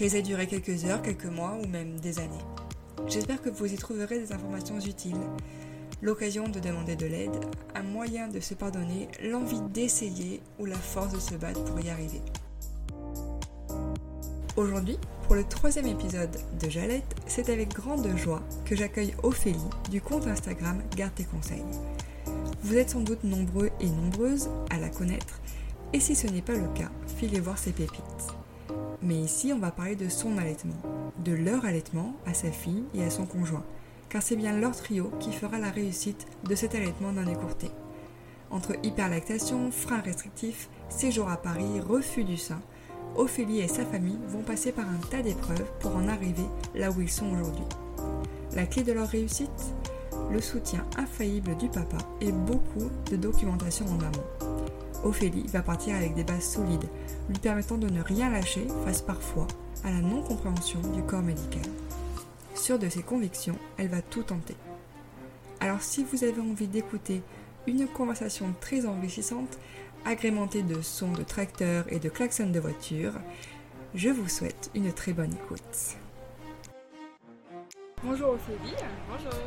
qu'elles aient duré quelques heures, quelques mois ou même des années. J'espère que vous y trouverez des informations utiles, l'occasion de demander de l'aide, un moyen de se pardonner, l'envie d'essayer ou la force de se battre pour y arriver. Aujourd'hui, pour le troisième épisode de Jalette, c'est avec grande joie que j'accueille Ophélie du compte Instagram Garde tes conseils. Vous êtes sans doute nombreux et nombreuses à la connaître, et si ce n'est pas le cas, filez voir ses pépites. Mais ici, on va parler de son allaitement, de leur allaitement à sa fille et à son conjoint, car c'est bien leur trio qui fera la réussite de cet allaitement non écourté. Entre hyperlactation, freins restrictifs, séjour à Paris, refus du sein, Ophélie et sa famille vont passer par un tas d'épreuves pour en arriver là où ils sont aujourd'hui. La clé de leur réussite? Le soutien infaillible du papa et beaucoup de documentation en amont. Ophélie va partir avec des bases solides, lui permettant de ne rien lâcher face parfois à la non-compréhension du corps médical. Sûre de ses convictions, elle va tout tenter. Alors si vous avez envie d'écouter une conversation très enrichissante, agrémentée de sons de tracteurs et de klaxons de voiture, je vous souhaite une très bonne écoute. Bonjour Ophélie. Bonjour.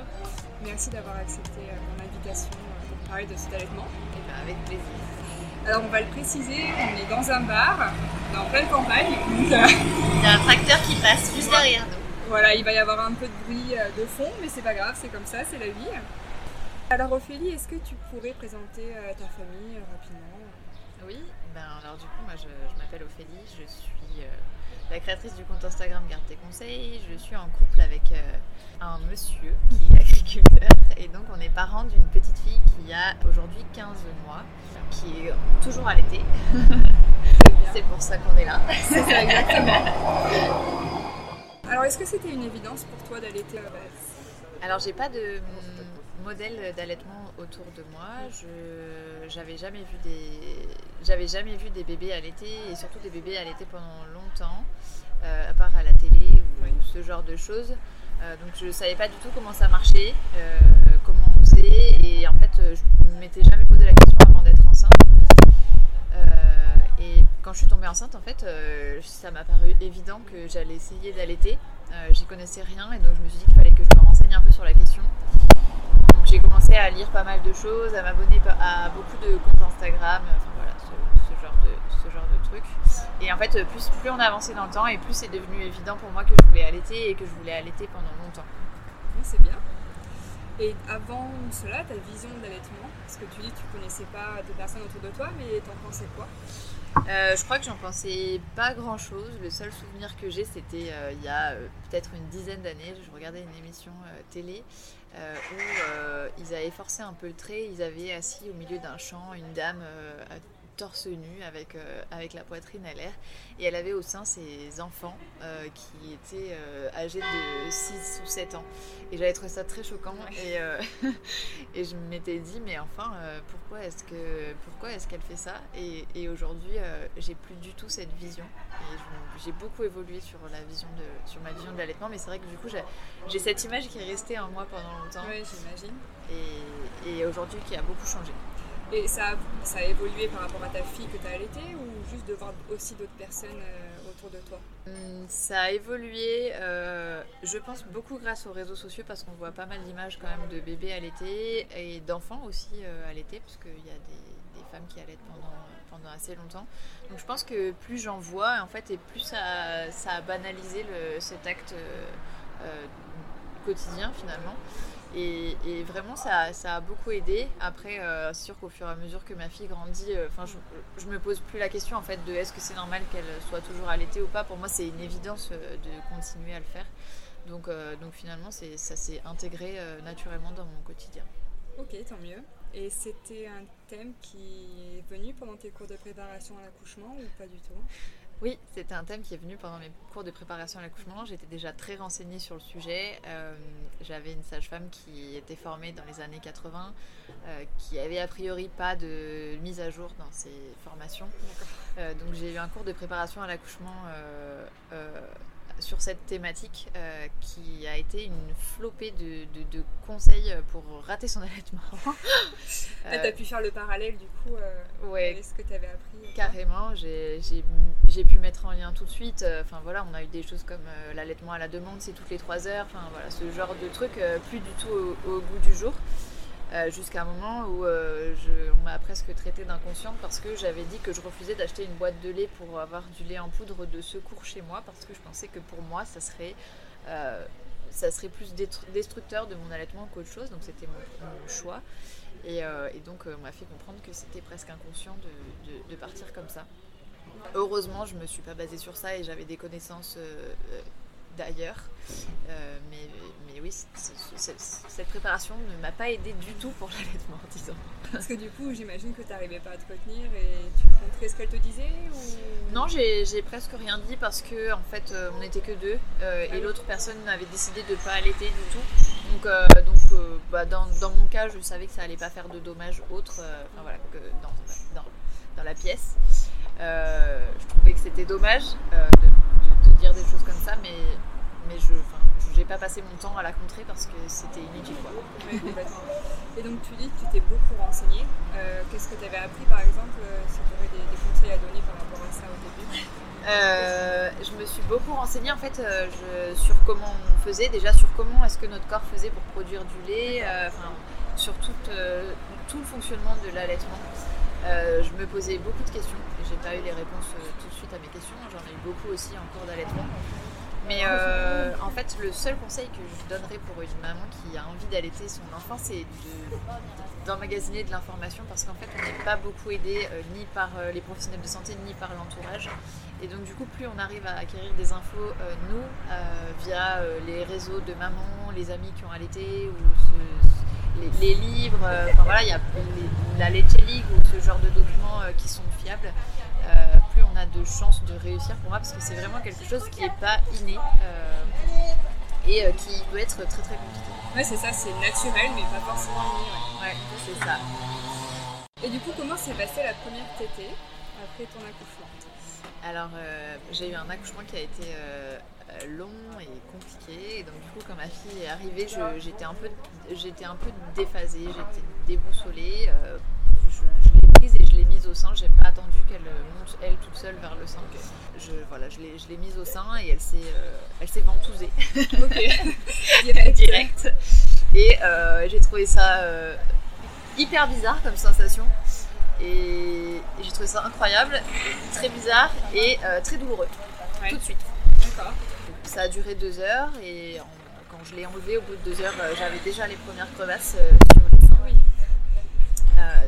Merci d'avoir accepté euh, mon invitation euh, pour parler de cet allaitement. Et eh bien avec plaisir. Alors on va le préciser, on est dans un bar, on est en pleine campagne. il y a un tracteur qui passe juste derrière nous. Voilà, il va y avoir un peu de bruit euh, de fond, mais c'est pas grave, c'est comme ça, c'est la vie. Alors Ophélie, est-ce que tu pourrais présenter euh, ta famille euh, rapidement? Oui, ben alors du coup moi je, m'appelle Ophélie, je suis la créatrice du compte Instagram Garde tes conseils. Je suis en couple avec un monsieur qui est agriculteur et donc on est parents d'une petite fille qui a aujourd'hui 15 mois qui est toujours allaitée. c'est pour ça qu'on est là. C'est ça, exactement. Alors, est-ce que c'était une évidence pour toi d'allaiter à la base Alors, j'ai pas de modèle d'allaitement autour de moi. Je j'avais jamais vu des j'avais jamais vu des bébés allaités et surtout des bébés allaités pendant longtemps, euh, à part à la télé ou ce genre de choses. Euh, donc je savais pas du tout comment ça marchait, euh, comment on faisait et en fait je m'étais jamais posé la question avant d'être enceinte. et quand je suis tombée enceinte en fait ça m'a paru évident que j'allais essayer d'allaiter. J'y connaissais rien et donc je me suis dit qu'il fallait que je me un peu sur la question. Donc j'ai commencé à lire pas mal de choses, à m'abonner à beaucoup de comptes Instagram, enfin voilà, ce, genre de, ce genre de trucs. Et en fait, plus, plus on avançait dans le temps et plus c'est devenu évident pour moi que je voulais allaiter et que je voulais allaiter pendant longtemps. c'est bien. Et avant cela, ta vision d'allaitement, parce que tu dis que tu connaissais pas de personnes autour de toi, mais t'en pensais quoi? Euh, je crois que j'en pensais pas grand chose. Le seul souvenir que j'ai, c'était euh, il y a euh, peut-être une dizaine d'années. Je regardais une émission télé où ils avaient forcé un peu le trait. Ils avaient assis au milieu d'un champ une dame torse nu avec, euh, avec la poitrine à l'air. Et elle avait au sein ses enfants euh, qui étaient euh, âgés de 6 ou 7 ans. Et j'avais trouvé ça très choquant. Et, et je m'étais dit, mais enfin, pourquoi est-ce que pourquoi est-ce qu'elle fait ça? Et, et aujourd'hui, j'ai plus du tout cette vision. Et j'ai beaucoup évolué sur, la vision de, sur ma vision de l'allaitement. Mais c'est vrai que du coup, j'ai cette image qui est restée en moi pendant longtemps. Oui, j'imagine. Et, et aujourd'hui, qui a beaucoup changé. Et ça, a évolué par rapport à ta fille que tu as allaitée ou juste de voir aussi d'autres personnes euh, autour de toi? Hum, Ça a évolué, euh, je pense, beaucoup grâce aux réseaux sociaux parce qu'on voit pas mal d'images quand même de bébés allaités et d'enfants aussi euh, allaités, parce qu'il y a des, femmes qui allaitent pendant, assez longtemps. Donc je pense que plus j'en vois, en fait, et plus ça, a banalisé cet acte quotidien finalement. Et, vraiment, ça, a beaucoup aidé. Après, c'est sûr qu'au fur et à mesure que ma fille grandit, enfin, je, je, me pose plus la question en fait de est-ce que c'est normal qu'elle soit toujours allaitée ou pas. Pour moi, c'est une évidence de continuer à le faire. Donc, donc finalement, ça s'est intégré naturellement dans mon quotidien. Ok, tant mieux. Et c'était un thème qui est venu pendant tes cours de préparation à l'accouchement ou pas du tout? Oui, c'était un thème qui est venu pendant mes cours de préparation à l'accouchement. J'étais déjà très renseignée sur le sujet. Euh, j'avais une sage-femme qui était formée dans les années 80, euh, qui avait a priori pas de mise à jour dans ses formations. Euh, donc j'ai eu un cours de préparation à l'accouchement sur cette thématique euh, qui a été une flopée de, conseils pour rater son allaitement. tu as pu faire le parallèle du coup euh, avec ce que tu avais appris Carrément, j'ai pu mettre en lien tout de suite. Euh, enfin voilà, on a eu des choses comme l'allaitement à la demande, c'est toutes les 3 heures. Enfin voilà, ce genre de truc, plus du tout au goût du jour. Euh, jusqu'à un moment où euh, on m'a presque traité d'inconsciente parce que j'avais dit que je refusais d'acheter une boîte de lait pour avoir du lait en poudre de secours chez moi parce que je pensais que pour moi ça serait, euh, ça serait plus destructeur de mon allaitement qu'autre chose, donc c'était mon, choix. Et, donc on m'a fait comprendre que c'était presque inconscient de, de, partir comme ça. Heureusement, je ne me suis pas basée sur ça et j'avais des connaissances d'ailleurs. Euh, mais, mais, oui, cette préparation ne m'a pas aidée du tout pour l'allaitement, disons. Parce que du coup, j'imagine que tu n'arrivais pas à te retenir et tu montrais ce qu'elle te disait ou... Non, j'ai presque rien dit parce que en fait, euh, on n'était que deux euh, et ah l'autre personne avait décidé de ne pas allaiter du tout. Donc, donc bah, dans, dans, mon cas, je savais que ça allait pas faire de dommages autres voilà, que dans, dans, dans, la pièce. je trouvais que c'était dommage de dire des choses comme ça, mais, mais je n'ai pas passé mon temps à la contrer parce que c'était inutile. Quoi. Et donc tu dis que tu t'es beaucoup renseigné. Euh, qu'est-ce que tu avais appris par exemple euh, Si tu aurais des, conseils à donner par rapport à ça au début? Euh, je me suis beaucoup renseignée en fait je, sur comment on faisait, déjà sur comment est-ce que notre corps faisait pour produire du lait, sur tout, tout le fonctionnement de l'allaitement. je me posais beaucoup de questions et j'ai pas eu les réponses de à mes questions. J'en ai eu beaucoup aussi en cours d'allaitement. Mais euh, en fait, le seul conseil que je donnerais pour une maman qui a envie d'allaiter son enfant, c'est d'emmagasiner de, l'information parce qu'en fait, on n'est pas beaucoup aidé euh, ni par euh, les professionnels de santé ni par l'entourage. Et donc, du coup, plus on arrive à acquérir des infos, nous, via les réseaux de mamans, les amis qui ont allaité ou les, livres, enfin voilà, il y a la Leche League ou ce genre de documents qui sont fiables. Euh, plus on a de chances de réussir pour moi parce que c'est vraiment quelque chose qui n'est pas inné euh, et euh, qui peut être très très compliqué. Ouais, c'est ça, c'est naturel mais pas forcément inné. Ouais, c'est ça. Et du coup, comment s'est passée la première tétée après ton accouchement? Alors, j'ai eu un accouchement qui a été long et compliqué. Et donc, du coup, quand ma fille est arrivée, j'étais un, peu, un peu déphasée, j'étais déboussolée et je l'ai mise au sein. J'ai pas attendu qu'elle monte elle toute seule vers le sein. Je, voilà, je l'ai mise au sein et elle s'est euh, elle s'est ventousée. Direct. Et euh, j'ai trouvé ça euh, hyper bizarre comme sensation. Et, j'ai trouvé ça incroyable, très bizarre et très douloureux. Tout de suite. D'accord. Ça a duré deux heures et quand je l'ai enlevé au bout de deux heures, j'avais déjà les premières crevasses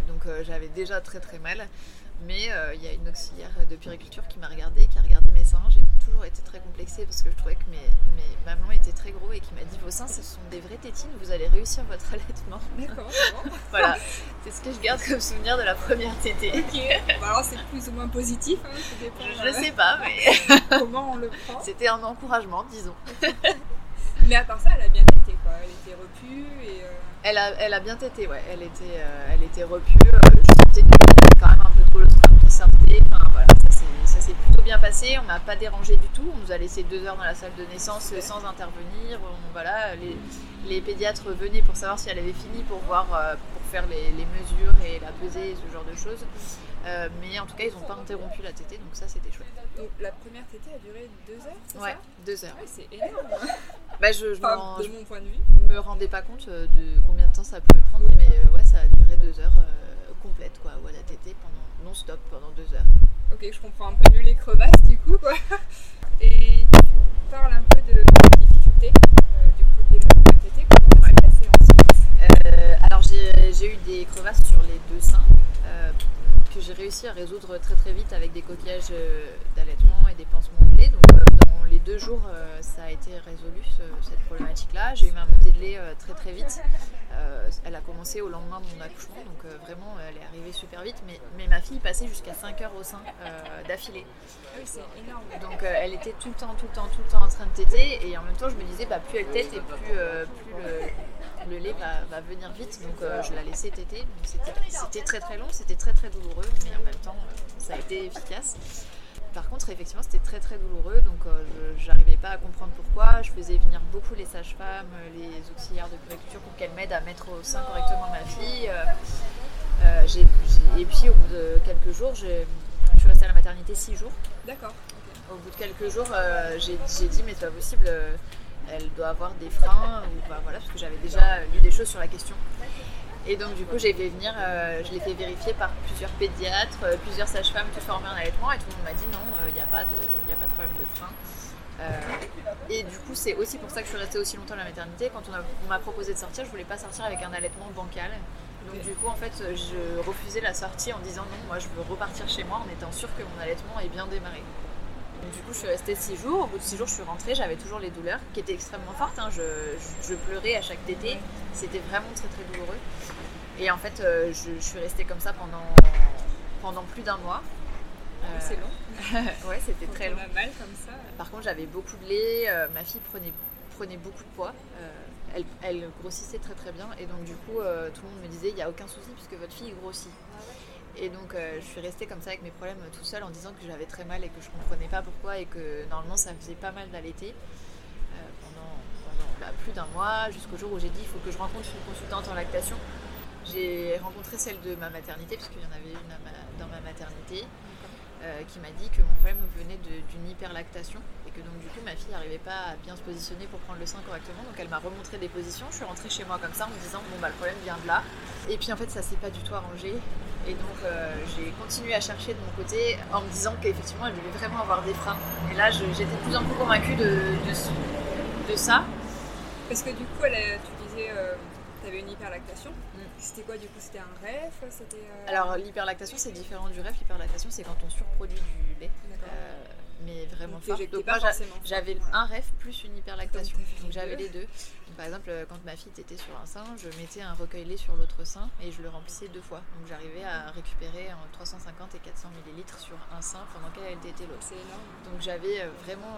donc euh, j'avais déjà très très mal. Mais euh, il y a une auxiliaire de puriculture qui m'a regardé, qui a regardé mes seins. J'ai toujours été très complexée parce que je trouvais que mes, mes mamelons étaient très gros et qui m'a dit Vos seins, ce sont des vraies tétines, vous allez réussir votre allaitement. D'accord. voilà, c'est ce que je garde comme souvenir de la première tétée. Ok, alors c'est plus ou moins positif. Hein, je, ne sais pas, mais. Comment on le prend C'était un encouragement, disons. mais à part ça, elle a bien tété, quoi. Elle était repue et. Euh, elle a, elle a bien tété, ouais. Elle était, euh, elle était repue. Euh, je sentais qu'il quand même un peu trop le strat qui sortait. Enfin, voilà, ça s'est plutôt bien passé. On m'a pas dérangé du tout. On nous a laissé deux heures dans la salle de naissance sans intervenir. voilà, les, pédiatres venaient pour savoir si elle avait fini pour voir, euh, pour faire les, les, mesures et la peser, ce genre de choses. mais en tout cas, ils n'ont pas interrompu la tétée, donc ça c'était chouette. Donc la première TT a duré deux heures, ouais, ça deux heures. C'est énorme. bah, je, me mon point de vue. Je me rendais pas compte euh, de combien de temps ça pouvait prendre, mais euh, ouais, ça a duré deux heures euh, complètes, quoi, ou à la TT pendant non-stop pendant deux heures. Ok, je comprends un peu mieux les crevasses du coup, quoi. Et tu parles un peu de, de difficultés du coup des de TT, comment ça s'est passé Alors j'ai eu des crevasses sur les deux seins réussi à résoudre très très vite avec des coquillages d'allaitement et des pansements de lait. Donc dans les deux jours, ça a été résolu cette problématique-là. J'ai eu ma montée de lait très très vite. elle a commencé au lendemain de mon accouchement, donc vraiment elle est arrivée super vite. Mais, mais ma fille passait jusqu'à 5 heures au sein d'affilée. Ah oui, c'est énorme. Donc elle était tout le temps, tout le temps, tout le temps en train de téter. Et en même temps, je me disais, bah, plus elle tète et plus, plus le, le, lait va, va, venir vite. Donc je la laissais téter. C'était très très long, c'était très très douloureux, mais en même temps, ça a été efficace. Par contre, effectivement, c'était très très douloureux, donc je n'arrivais pas à comprendre pourquoi. Je faisais venir beaucoup les sages-femmes, les auxiliaires de puriculture pour qu'elles m'aident à mettre au sein correctement ma fille. Euh, et puis, au bout de quelques jours, je suis restée à la maternité six jours. D'accord. Au bout de quelques jours, euh, j'ai, dit, mais c'est pas possible, euh, elle doit avoir des freins, ou bah, voilà, parce que j'avais déjà lu des choses sur la question. Et donc, du coup, j'ai fait venir, euh, je l'ai fait vérifier par plusieurs pédiatres, euh, plusieurs sages-femmes, tout formées en allaitement, et tout le monde m'a dit non, il n'y a, pas de, problème de frein. Euh, et du coup, c'est aussi pour ça que je suis restée aussi longtemps à la maternité. Quand on, m'a proposé de sortir, je voulais pas sortir avec un allaitement bancal. Donc, du coup, en fait, je refusais la sortie en disant non, moi je veux repartir chez moi en étant sûre que mon allaitement est bien démarré. Donc, du coup, je suis restée 6 jours. Au bout de 6 jours, je suis rentrée. J'avais toujours les douleurs qui étaient extrêmement fortes. Hein. Je, je, pleurais à chaque tété. C'était vraiment très très douloureux. Et en fait, euh, je, suis restée comme ça pendant, pendant plus d'un mois. Euh, c'est long. ouais, c'était très long. Mal comme ça. Par contre, j'avais beaucoup de lait. Euh, ma fille prenait, prenait beaucoup de poids. Elle, elle, grossissait très très bien. Et donc, du coup, tout le monde me disait il n'y a aucun souci puisque votre fille grossit. Et donc, je suis restée comme ça avec mes problèmes tout seul en disant que j'avais très mal et que je comprenais pas pourquoi et que normalement ça faisait pas mal d'allaiter. pendant, bah, plus d'un mois, jusqu'au jour où j'ai dit il faut que je rencontre une consultante en lactation j'ai rencontré celle de ma maternité, parce qu'il y en avait une dans ma maternité, euh, qui m'a dit que mon problème venait d'une hyperlactation et que donc du coup ma fille n'arrivait pas à bien se positionner pour prendre le sein correctement. Donc elle m'a remontré des positions. Je suis rentrée chez moi comme ça en me disant bon bah le problème vient de là. Et puis en fait ça s'est pas du tout arrangé. Et donc euh, j'ai continué à chercher de mon côté en me disant qu'effectivement elle devait vraiment avoir des freins. Et là j'étais de plus en plus convaincue de, de, ça. Parce que du coup elle, tu disais euh, tu avais une hyperlactation. C'était quoi du coup C'était un REF euh, Alors l'hyperlactation c'est différent du REF. L'hyperlactation c'est quand on surproduit du lait. Euh, mais vraiment fort. Donc moi j'avais un REF plus une hyperlactation. Donc j'avais les deux. par exemple, quand ma fille était sur un sein, je mettais un recueil lait sur l'autre sein et je le remplissais deux fois. Donc j'arrivais à récupérer en 350 et 400 millilitres sur un sein pendant qu'elle était l'autre. C'est énorme. Donc j'avais euh, vraiment,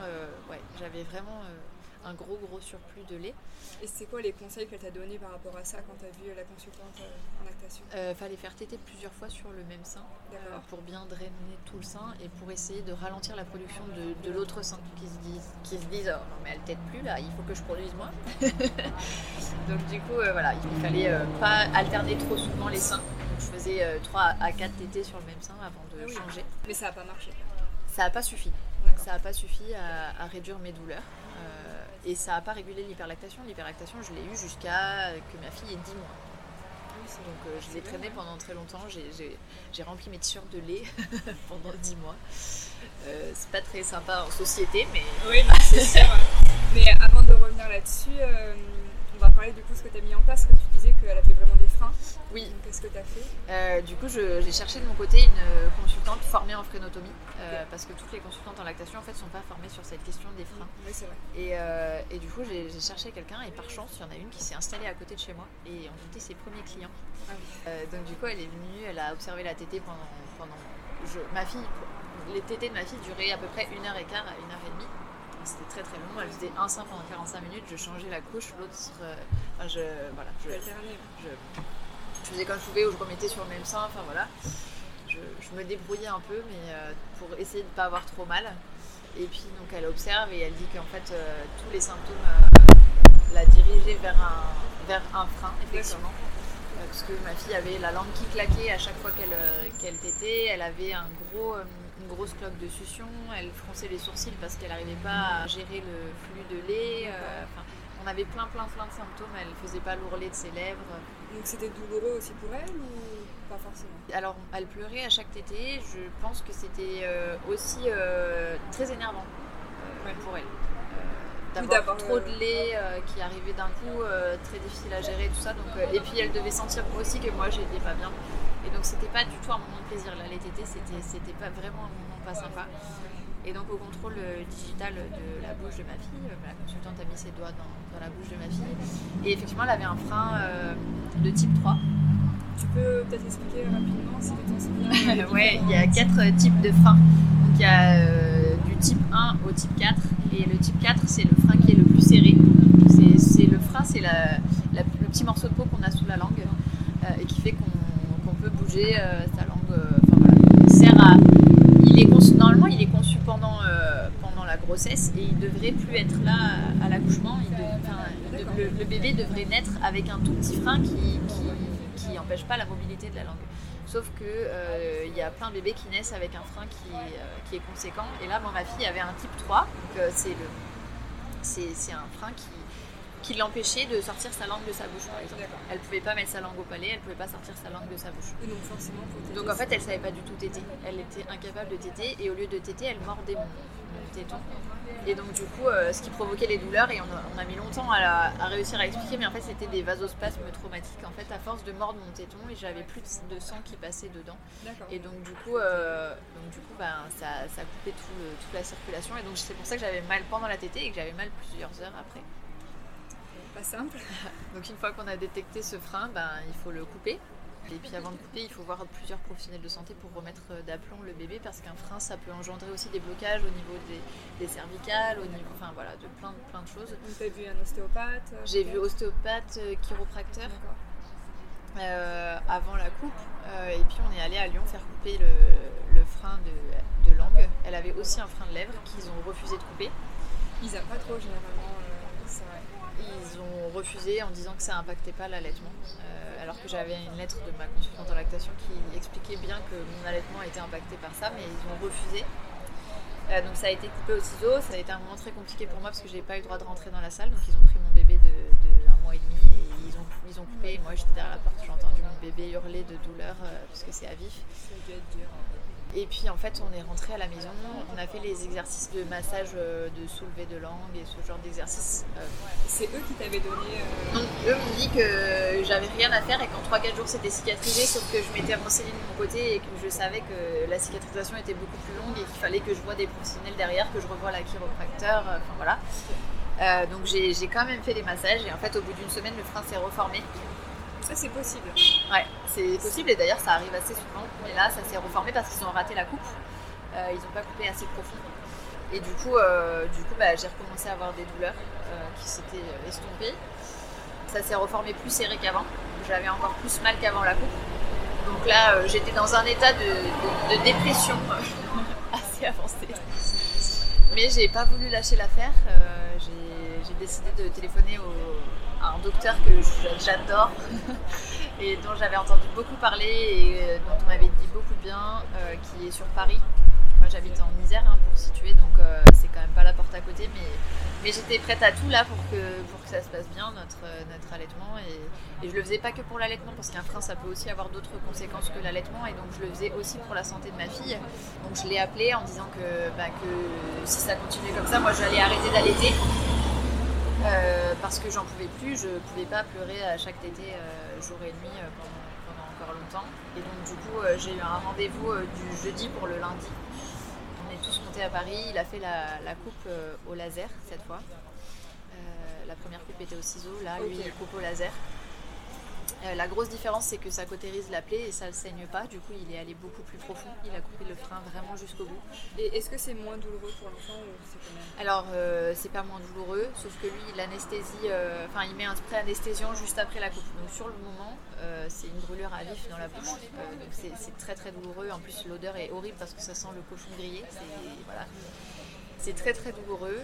ouais, j'avais vraiment un gros gros surplus de lait. Et c'est quoi les conseils qu'elle t'a donné par rapport à ça quand tu as vu la consultante euh, en lactation euh, Fallait faire téter plusieurs fois sur le même sein euh, pour bien drainer tout le sein et pour essayer de ralentir la production de, l'autre sein qui se disent, qui se disent oh, non mais elle tète plus là, il faut que je produise moins. Donc du coup voilà, il fallait pas alterner trop souvent les seins. je faisais 3 à 4 tétés sur le même sein avant de ah changer. Mais ça n'a pas marché. Ça n'a pas suffi. Ça n'a pas suffi à, à réduire mes douleurs. Et ça n'a pas régulé l'hyperlactation. L'hyperlactation, je l'ai eu jusqu'à que ma fille ait 10 mois. Donc euh, je l'ai traînée pendant très longtemps. J'ai rempli mes t-shirts de lait pendant 10 mois. Euh, c'est pas très sympa en société, mais. Oui, c'est sûr. mais avant de revenir là-dessus, euh, on va parler du coup de ce que tu as mis en place, que tu disais qu'elle a fait vraiment des freins. Oui. Qu'est-ce que tu as fait? Euh, Du coup, j'ai cherché de mon côté une euh, consultante formée en frénotomie, euh, parce que toutes les consultantes en lactation en fait sont pas formées sur cette question des freins. Oui, c'est vrai. Et, du coup, j'ai cherché quelqu'un et par chance, il y en a une qui s'est installée à côté de chez moi et on était ses premiers clients. Ah donc du coup, elle est venue, elle a observé la tétée pendant, pendant ma fille. Les tétées de ma fille duraient à peu près une heure et quart à une heure et demie c'était très très long. Elle faisait un sein pendant 45 minutes, je changeais la couche, l'autre. Euh, je, voilà, je, je, faisais comme je pouvais ou je remettais sur le même sein, enfin voilà. Je, me débrouillais un peu, mais euh, pour essayer de ne pas avoir trop mal. Et puis donc elle observe et elle dit qu'en fait euh, tous les symptômes la dirigeaient vers un, vers un frein, effectivement parce que ma fille avait la langue qui claquait à chaque fois qu'elle qu'elle tétait, elle avait un gros, une grosse cloque de succion, elle fronçait les sourcils parce qu'elle n'arrivait pas à gérer le flux de lait. Euh, on avait plein, plein, plein de symptômes. Elle faisait pas l'ourlet de ses lèvres. Donc c'était douloureux aussi pour elle ou pas forcément? Alors elle pleurait à chaque tétée. Je pense que c'était euh, aussi euh, très énervant pour elle d'avoir trop de lait qui arrivait d'un coup, très difficile à gérer, tout ça. Donc, et puis elle devait sentir aussi que moi j'étais pas bien. Et donc c'était pas du tout un moment de plaisir. Là, les tétés, c'était pas vraiment un moment pas sympa. Et donc au contrôle digital de la bouche de ma fille, la consultante a mis ses doigts dans, dans la bouche de ma fille. Et effectivement, elle avait un frein de type 3. Tu peux peut-être expliquer rapidement si tu bien Ouais, il y a quatre types de freins. Donc il y a euh, du type 1 au type 4. Et le type 4, c'est le frein qui est le plus serré. C'est le frein, c'est le petit morceau de peau qu'on a sous la langue euh, et qui fait qu'on peut bouger euh, sa langue. Enfin voilà, il sert à. Il est normalement, il est conçu pendant, pendant la grossesse et il devrait plus être là à, l'accouchement. Le, le, bébé devrait naître avec un tout petit frein qui, qui n'empêche pas la mobilité de la langue. Sauf que euh, il y a plein de bébés qui naissent avec un frein qui, euh, qui est conséquent. Et là, ma fille avait un type 3, donc euh, c'est le c'est un frein qui, qui l'empêchait de sortir sa langue de sa bouche, par exemple. Elle pouvait pas mettre sa langue au palais, elle pouvait pas sortir sa langue de sa bouche. donc forcément, Donc en fait, elle savait pas du tout téter. Elle était incapable de téter et au lieu de téter, elle mordait mon, téton. Et donc du coup, euh, ce qui provoquait les douleurs, et on a, mis longtemps à, réussir à expliquer, mais en fait c'était des vasospasmes traumatiques. En fait, à force de mordre mon téton, et j'avais plus de sang qui passait dedans. Et donc du coup, euh, donc, du coup ben, ça, ça coupait toute la circulation. Et donc c'est pour ça que j'avais mal pendant la tétée et que j'avais mal plusieurs heures après. Pas simple. donc une fois qu'on a détecté ce frein, ben, il faut le couper. Et puis avant de couper, il faut voir plusieurs professionnels de santé pour remettre euh, d'aplomb le bébé parce qu'un frein, ça peut engendrer aussi des blocages au niveau des, cervicales, au niveau, enfin voilà, de plein, plein de choses. Tu as vu un ostéopathe euh, J'ai vu ostéopathe, euh, chiropracteur. avant la coupe. et puis on est allé à Lyon faire couper le, frein de, de, langue. Elle avait aussi un frein de lèvres qu'ils ont refusé de couper. Ils n'aiment pas trop généralement ça. Ils ont refusé en disant que ça n'impactait pas l'allaitement alors que j'avais une lettre de ma consultante en lactation qui expliquait bien que mon allaitement était impacté par ça, mais ils ont refusé. Euh, donc ça a été coupé au ciseau, ça a été un moment très compliqué pour moi parce que j'ai pas eu le droit de rentrer dans la salle, donc ils ont pris mon bébé de, un mois et demi et ils ont, ils ont coupé. Et moi j'étais derrière la porte, j'ai entendu mon bébé hurler de douleur euh, parce que c'est à vif. Ça être dur. Et puis en fait, on est rentré à la maison, on a fait les exercices de massage euh, de soulevé de langue et ce genre d'exercice. Euh. C'est eux qui t'avaient donné. Euh, non, eux m'ont dit que j'avais rien à faire et qu'en 3-4 jours c'était cicatrisé, sauf que je m'étais renseignée de mon côté et que je savais que la cicatrisation était beaucoup plus longue et qu'il fallait que je vois des professionnels derrière, que je revoie la chiropracteur, enfin voilà. donc j'ai quand même fait des massages et en fait au bout d'une semaine le frein s'est reformé ça, c'est possible. Ouais, c'est possible et d'ailleurs, ça arrive assez souvent. Mais là, ça s'est reformé parce qu'ils ont raté la coupe. Euh, ils n'ont pas coupé assez profond. Et du coup, euh, coup bah, j'ai recommencé à avoir des douleurs euh, qui s'étaient estompées. Ça s'est reformé plus serré qu'avant. J'avais encore plus mal qu'avant la coupe. Donc là, j'étais dans un état de, dépression assez avancé. Mais j'ai pas voulu lâcher l'affaire. j'ai décidé de téléphoner au, un docteur que j'adore et dont j'avais entendu beaucoup parler et euh, dont on m'avait dit beaucoup bien, euh, qui est sur Paris. Moi j'habite en Isère hein, pour situer, donc euh, c'est quand même pas la porte à côté, mais, mais j'étais prête à tout là pour que, pour que ça se passe bien, notre, notre allaitement. Et, et je le faisais pas que pour l'allaitement, parce qu'un frein ça peut aussi avoir d'autres conséquences que l'allaitement, et donc je le faisais aussi pour la santé de ma fille. Donc je l'ai appelé en disant que, bah, que si ça continuait comme ça, moi j'allais arrêter d'allaiter. Euh, parce que j'en pouvais plus, je pouvais pas pleurer à chaque tété euh, jour et nuit euh, pendant, encore longtemps. Et donc du coup j'ai eu un rendez-vous du jeudi pour le lundi. On est tous montés à Paris, il a fait la, coupe au laser cette fois. la première coupe était au ciseau, là lui il coupe au laser. Euh, la grosse différence, c'est que ça cautérise la plaie et ça ne saigne pas. Du coup, il est allé beaucoup plus profond. Il a coupé le frein vraiment jusqu'au bout. Et est-ce que c'est moins douloureux pour l'enfant ou c'est quand même Alors, euh, c'est pas moins douloureux, sauf que lui, l'anesthésie, euh, enfin, il met un spray anesthésiant juste après la coupe. Donc, sur le moment, c'est une brûlure à vif dans la bouche. donc, c'est très très douloureux. En plus, l'odeur est horrible parce que ça sent le cochon grillé. C'est très très douloureux.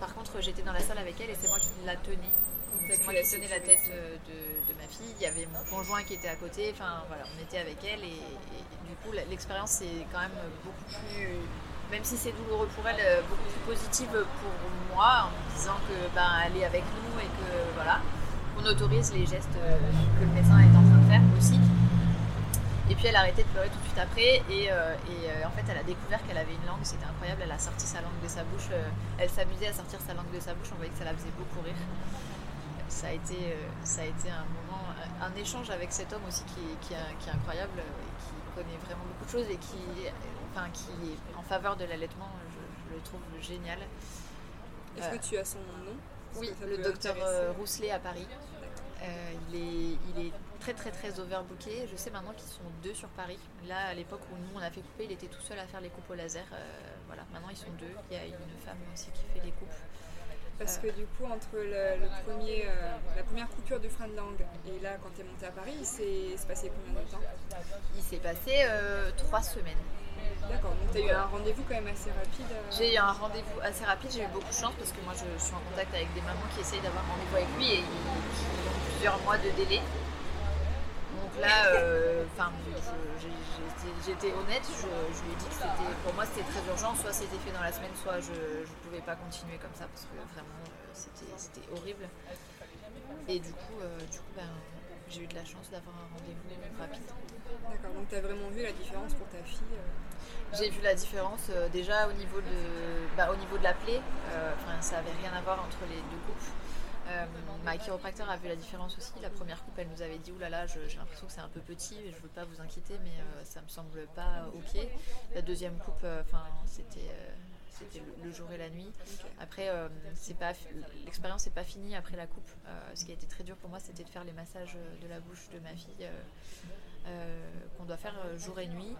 par contre, j'étais dans la salle avec elle et c'est moi qui la tenais c'est moi qui tenais la tête de, ma fille. Il y avait mon conjoint qui était à côté. Enfin voilà, on était avec elle et, du coup l'expérience est quand même beaucoup plus, même si c'est douloureux pour elle, euh, beaucoup plus positive pour moi en me disant que ben elle est avec nous et que voilà, qu'on autorise les gestes euh, que le médecin est en train de faire aussi. Et puis elle a arrêté de pleurer tout de suite après et, en fait elle a découvert qu'elle avait une langue, c'était incroyable, elle a sorti sa langue de sa bouche. elle s'amusait à sortir sa langue de sa bouche, on voyait que ça la faisait beaucoup rire. Ça a été, ça a été un moment, un échange avec cet homme aussi qui, qui, qui est incroyable, qui connaît vraiment beaucoup de choses et qui, enfin, qui est en faveur de l'allaitement, je, le trouve génial. Est-ce que tu as son nom? Oui, le docteur Rousselet à Paris. Euh, il, est, il est très très très overbooké. Je sais maintenant qu'ils sont deux sur Paris. Là, à l'époque où nous on a fait couper, il était tout seul à faire les coupes au laser. Euh, voilà, maintenant ils sont deux. Il y a une femme aussi qui fait les coupes. Parce que du coup, entre le, premier, euh, la première coupure du frein de langue et là, quand tu es monté à Paris, il s'est passé combien de temps? Il s'est passé trois semaines. D'accord, donc tu as eu un rendez-vous quand même assez rapide J'ai eu un rendez-vous assez rapide, j'ai eu beaucoup de chance parce que moi je, suis en contact avec des mamans qui essayent d'avoir un rendez-vous avec lui et plusieurs mois de délai. Là, euh, enfin, j'étais honnête, je, lui ai dit que c'était, pour moi c'était très urgent, soit c'était fait dans la semaine, soit je ne pouvais pas continuer comme ça parce que vraiment euh, c'était horrible. Et du coup, euh, du coup ben, j'ai eu de la chance d'avoir un rendez-vous rapide. D'accord, donc tu as vraiment vu la différence pour ta fille J'ai vu la différence déjà au niveau de, bah, au niveau de la plaie, ça n'avait rien à voir entre les deux coupes. Euh, ma chiropracteur a vu la différence aussi. La première coupe, elle nous avait dit Oulala, j'ai l'impression que c'est un peu petit, je ne veux pas vous inquiéter, mais euh, ça me semble pas ok. La deuxième coupe, euh, enfin, c'était c'était le, jour et la nuit. Après, c'est pas l'expérience n'est pas finie après la coupe. ce qui a été très dur pour moi, c'était de faire les massages de la bouche de ma fille qu'on doit faire jour et nuit,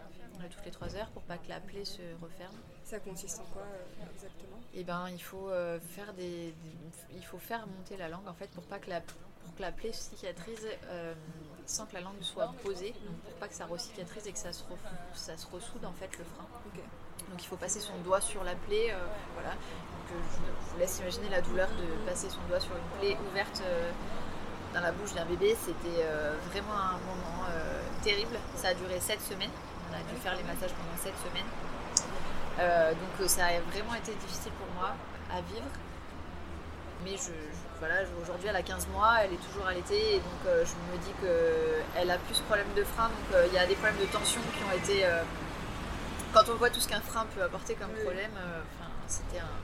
toutes les trois heures, pour pas que la plaie se referme. Ça consiste en quoi exactement? Eh ben, il faut euh, faire des, il faut faire monter la langue en fait pour pas que la pour que la plaie cicatrise euh, sans que la langue soit posée, pour pas que ça recicatrise et que ça se, ça se ressoude en fait le frein. Donc il faut passer son doigt sur la plaie, euh, voilà. je, vous laisse imaginer la douleur de passer son doigt sur une plaie ouverte dans la bouche d'un bébé. C'était vraiment un moment terrible. Ça a duré 7 semaines. On a dû faire les massages pendant 7 semaines. Euh, donc euh, ça a vraiment été difficile pour moi à vivre. Mais je, voilà, aujourd'hui elle a 15 mois, elle est toujours allaitée et donc euh, je me dis qu'elle a plus de problèmes de frein, donc il y a des problèmes de tension qui ont été... quand on voit tout ce qu'un frein peut apporter comme problème, c'était un,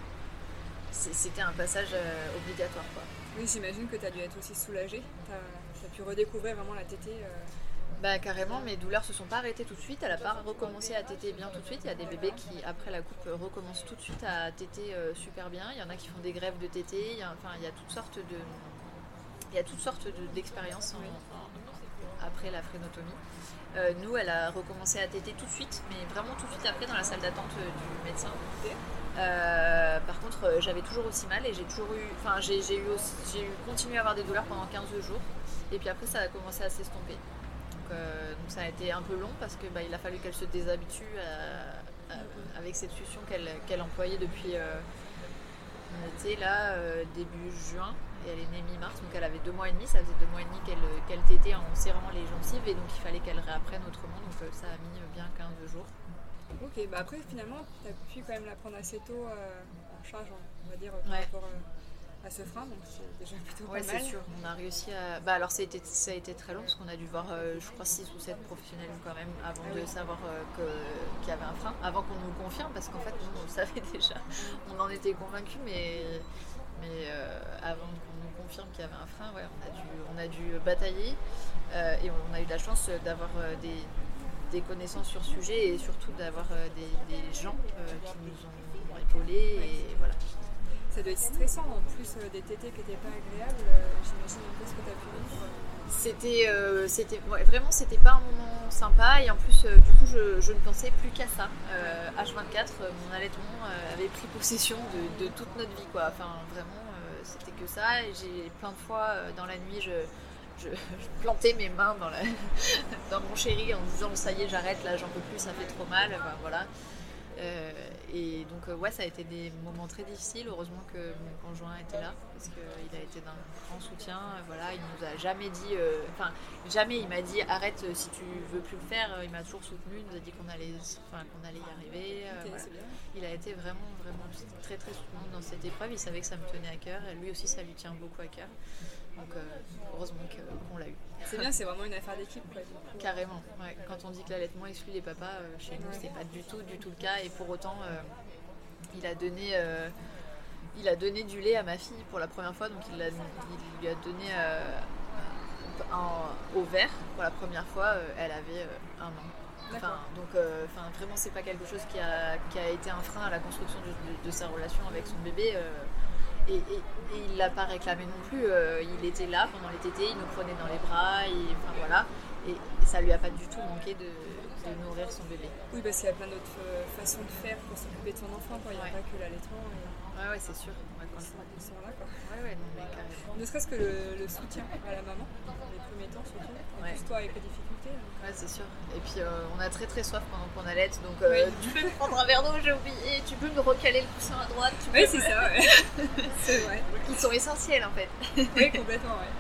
c'était un passage obligatoire. Quoi. Oui, j'imagine que tu as dû être aussi soulagée. Tu as, pu redécouvrir vraiment la tétée. Bah carrément, mes douleurs se sont pas arrêtées tout de suite. Elle a pas recommencé à téter bien tout de suite. Il y a des bébés qui, après la coupe, recommencent tout de suite à téter euh, super bien. Il y en a qui font des grèves de téter. Il y a, enfin, il y a toutes sortes de, il y a toutes sortes d'expériences après la frénotomie. Euh, nous, elle a recommencé à téter tout de suite, mais vraiment tout de suite après dans la salle d'attente euh, du médecin. par contre, j'avais toujours aussi mal et j'ai toujours eu, enfin, j'ai continué à avoir des douleurs pendant 15 jours. Et puis après, ça a commencé à s'estomper. Euh, donc, ça a été un peu long parce qu'il bah, a fallu qu'elle se déshabitue avec cette solution qu'elle employait depuis. Euh, on était là euh, début juin et elle est née mi-mars, donc elle avait deux mois et demi. Ça faisait deux mois et demi qu'elle tétait en serrant les gencives et donc il fallait qu'elle réapprenne autrement. Donc ça a mis bien 15 jours. Ok, bah après finalement, tu as pu quand même la prendre assez tôt en charge, on va dire, par rapport à ce frein, donc c'est déjà plutôt ouais, c'est sûr. On a réussi à. Bah alors ça a été, ça a été très long parce qu'on a dû voir, euh, je crois, 6 ou 7 professionnels quand même avant ah de savoir euh, qu'il y avait un frein, avant qu'on nous confirme, parce qu'en fait, nous, on le savait déjà. On en était convaincus, mais, mais euh, avant qu'on nous confirme qu'il y avait un frein, ouais, on, a dû, on a dû batailler et on a eu la chance d'avoir des, des connaissances sur ce sujet et surtout d'avoir des, des, gens qui nous ont épaulés et voilà ça doit être stressant en plus euh, des tétés qui n'étaient pas agréables. Euh, j'imagine un peu ce que tu as pu vivre. C'était, euh, c'était vraiment, c'était pas un moment sympa et en plus, du coup, je, ne pensais plus qu'à ça. H24, mon allaitement avait pris possession de, toute notre vie, quoi. Enfin, vraiment, c'était que ça. J'ai plein de fois dans la nuit, je, plantais mes mains dans, la, dans mon chéri en disant ça y est, j'arrête, là, j'en peux plus, ça fait trop mal. voilà. Euh, et donc, euh, ouais, ça a été des moments très difficiles. Heureusement que mon conjoint était là parce qu'il a été d'un grand soutien. Voilà, il nous a jamais dit, euh, enfin, jamais il m'a dit arrête si tu veux plus le faire. Il m'a toujours soutenu. Il nous a dit qu'on allait, qu'on allait y arriver. Il a été vraiment, vraiment très, très soutenant dans cette épreuve. Il savait que ça me tenait à cœur. Et lui aussi, ça lui tient beaucoup à cœur. Donc euh, heureusement qu'on l'a eu. C'est bien, c'est vraiment une affaire d'équipe. Carrément. Quand on dit que l'allaitement exclut les papas, euh, chez nous, c'est pas du tout, du tout le cas. Et pour autant, euh, il a donné. il a donné du lait à ma fille pour la première fois, donc il, lui a donné euh, un- au verre pour la première fois. euh, elle avait euh, un an. Enfin, donc, enfin, vraiment, c'est pas quelque chose qui a, qui a été un frein à la construction de, de- de sa relation avec son bébé. Et, et- et il l'a pas réclamé non plus. euh, il était là pendant les tétés, il nous prenait dans les bras, et, enfin voilà. Et, ça lui a pas du tout manqué de, de nourrir son bébé. Oui, parce qu'il y a plein d'autres euh, façons de faire pour s'occuper de son enfant. quoi. Il n'y a Ouais. pas que l'allaitement Ouais, ouais, c'est sûr. Quoi. ouais, ouais, non, mais carrément. Ne serait-ce que le, le soutien à la maman, les premiers temps surtout. En Ouais. plus, toi, avec les difficultés. donc, Ouais, c'est sûr. Et puis euh, on a très très soif pendant qu'on allait, donc euh, Oui. tu peux me prendre un verre d'eau, j'ai oublié, tu peux me recaler le coussin à droite. Tu Oui, me- c'est ça, ouais. c'est vrai. Ils sont essentiels en fait. Oui, complètement, ouais.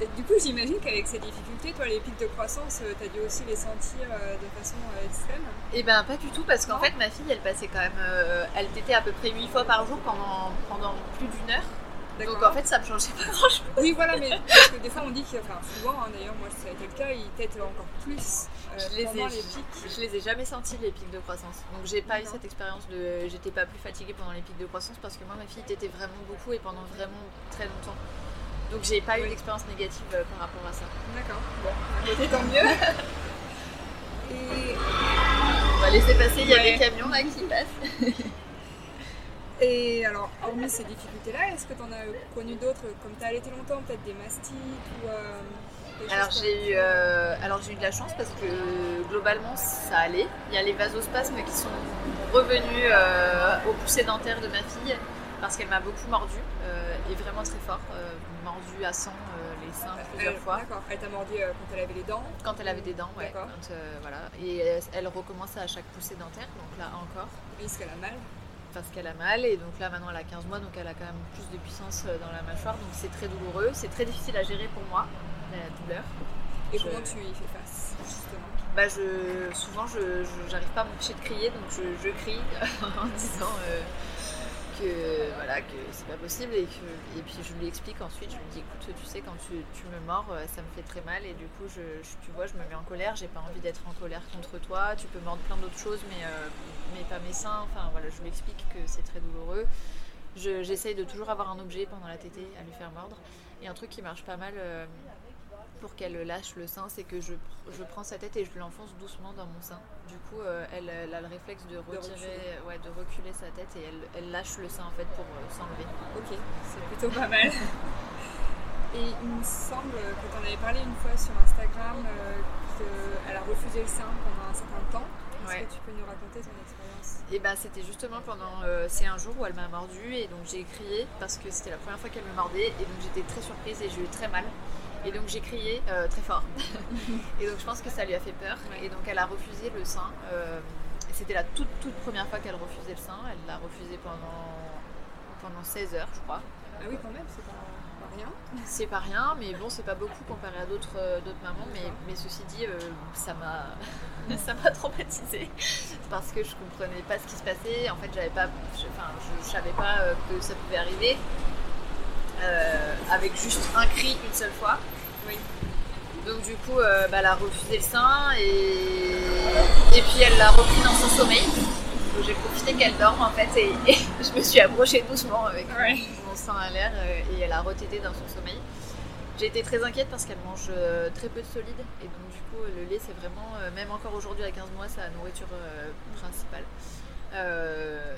Et du coup, j'imagine qu'avec ces difficultés, toi, les pics de croissance, tu as dû aussi les sentir euh, de façon euh, extrême. Et ben pas du tout parce qu'en fait ma fille elle passait quand même, euh, elle tétait à peu près 8 fois par jour pendant, pendant plus d'une heure. Donc en fait ça me changeait pas grand chose. Oui, voilà, mais parce que des fois, on dit que, enfin, souvent, hein, d'ailleurs, moi, ça a été le cas, ils têtent encore plus euh, Je les, pendant ai, les pics. je les ai jamais sentis les pics de croissance. Donc j'ai pas eu cette expérience de. J'étais pas plus fatiguée pendant les pics de croissance parce que moi ma fille tétait vraiment beaucoup et pendant vraiment très longtemps. Donc j'ai pas eu d'expérience négative euh, par rapport à ça. D'accord, bon, côté, tant mieux. Et, On va laisser passer, il y a Ouais. des camions là qui passent. et alors, hormis ces difficultés-là, est-ce que tu en as connu d'autres, comme tu as allaité longtemps, peut-être des mastites ou. euh, des choses Alors j'ai eu, euh, alors j'ai eu de la chance parce que globalement ça allait. Il y a les vasospasmes qui sont revenus euh, au poussé dentaire de ma fille parce qu'elle m'a beaucoup mordu euh, et vraiment très fort, euh, mordu à sang euh, les seins plusieurs Elle- fois D'accord, elle t'a mordu quand elle avait les dents? quand elle avait des dents, ouais. Quand, voilà. Et elle recommençait à chaque poussée dentaire, donc là encore Oui, parce qu'elle a mal. parce qu'elle a mal et donc là maintenant elle a 15 mois donc elle a quand même plus de puissance dans la mâchoire donc c'est très douloureux, c'est très difficile à gérer pour moi la douleur. Et Je- comment tu y fais face, justement? Bah je, souvent je j'arrive pas à m'empêcher de crier donc je, je crie en disant euh, que voilà que c'est pas possible et que et puis je lui explique ensuite je lui dis écoute tu sais quand tu, me mords euh, ça me fait très mal et du coup tu vois je me mets en colère j'ai pas envie d'être en colère contre toi tu peux mordre plein d'autres choses mais euh, mais pas mes seins enfin voilà je lui explique que c'est très douloureux. Je- j'essaye de toujours avoir un objet pendant la tétée à lui faire mordre et un truc qui marche pas mal euh, pour qu'elle lâche le sein, c'est que je, je prends sa tête et je l'enfonce doucement dans mon sein. Du coup, euh, elle, elle a le réflexe de retirer, reculer. ouais, de reculer sa tête et elle, elle lâche le sein en fait pour euh, s'enlever. Ok, c'est plutôt pas mal. Et il me semble que tu en avais parlé une fois sur Instagram euh, qu'elle a refusé le sein pendant un certain temps. Est-ce Ouais. que tu peux nous raconter ton expérience? Et ben c'était justement pendant, euh, c'est un jour où elle m'a mordu et donc j'ai crié parce que c'était la première fois qu'elle me mordait et donc j'étais très surprise et j'ai eu très mal. Et donc j'ai crié euh, très fort. et donc je pense que ça lui a fait peur. Ouais. Et donc elle a refusé le sein. Euh, c'était la toute toute première fois qu'elle refusait le sein. Elle l'a refusé pendant, pendant 16 heures je crois. Ah oui, quand même, c'est pas, pas rien. C'est pas rien, mais bon, c'est pas beaucoup comparé à d'autres euh, mamans. Mais, mais ceci dit, euh, ça m'a traumatisée parce que je comprenais pas ce qui se passait. En fait, j'avais pas, je, enfin, je, je savais pas que ça pouvait arriver avec juste un cri une seule fois. Oui. Donc du coup, euh, bah, elle a refusé le sein et, et puis elle l'a repris dans son sommeil. Donc j'ai profité qu'elle dorme en fait et, et je me suis approchée doucement avec Ouais. mon sein à l'air euh, et elle a retété dans son sommeil. J'ai été très inquiète parce qu'elle mange euh, très peu de solide et donc du coup le lait c'est vraiment, euh, même encore aujourd'hui à 15 mois, sa nourriture euh, principale. Euh,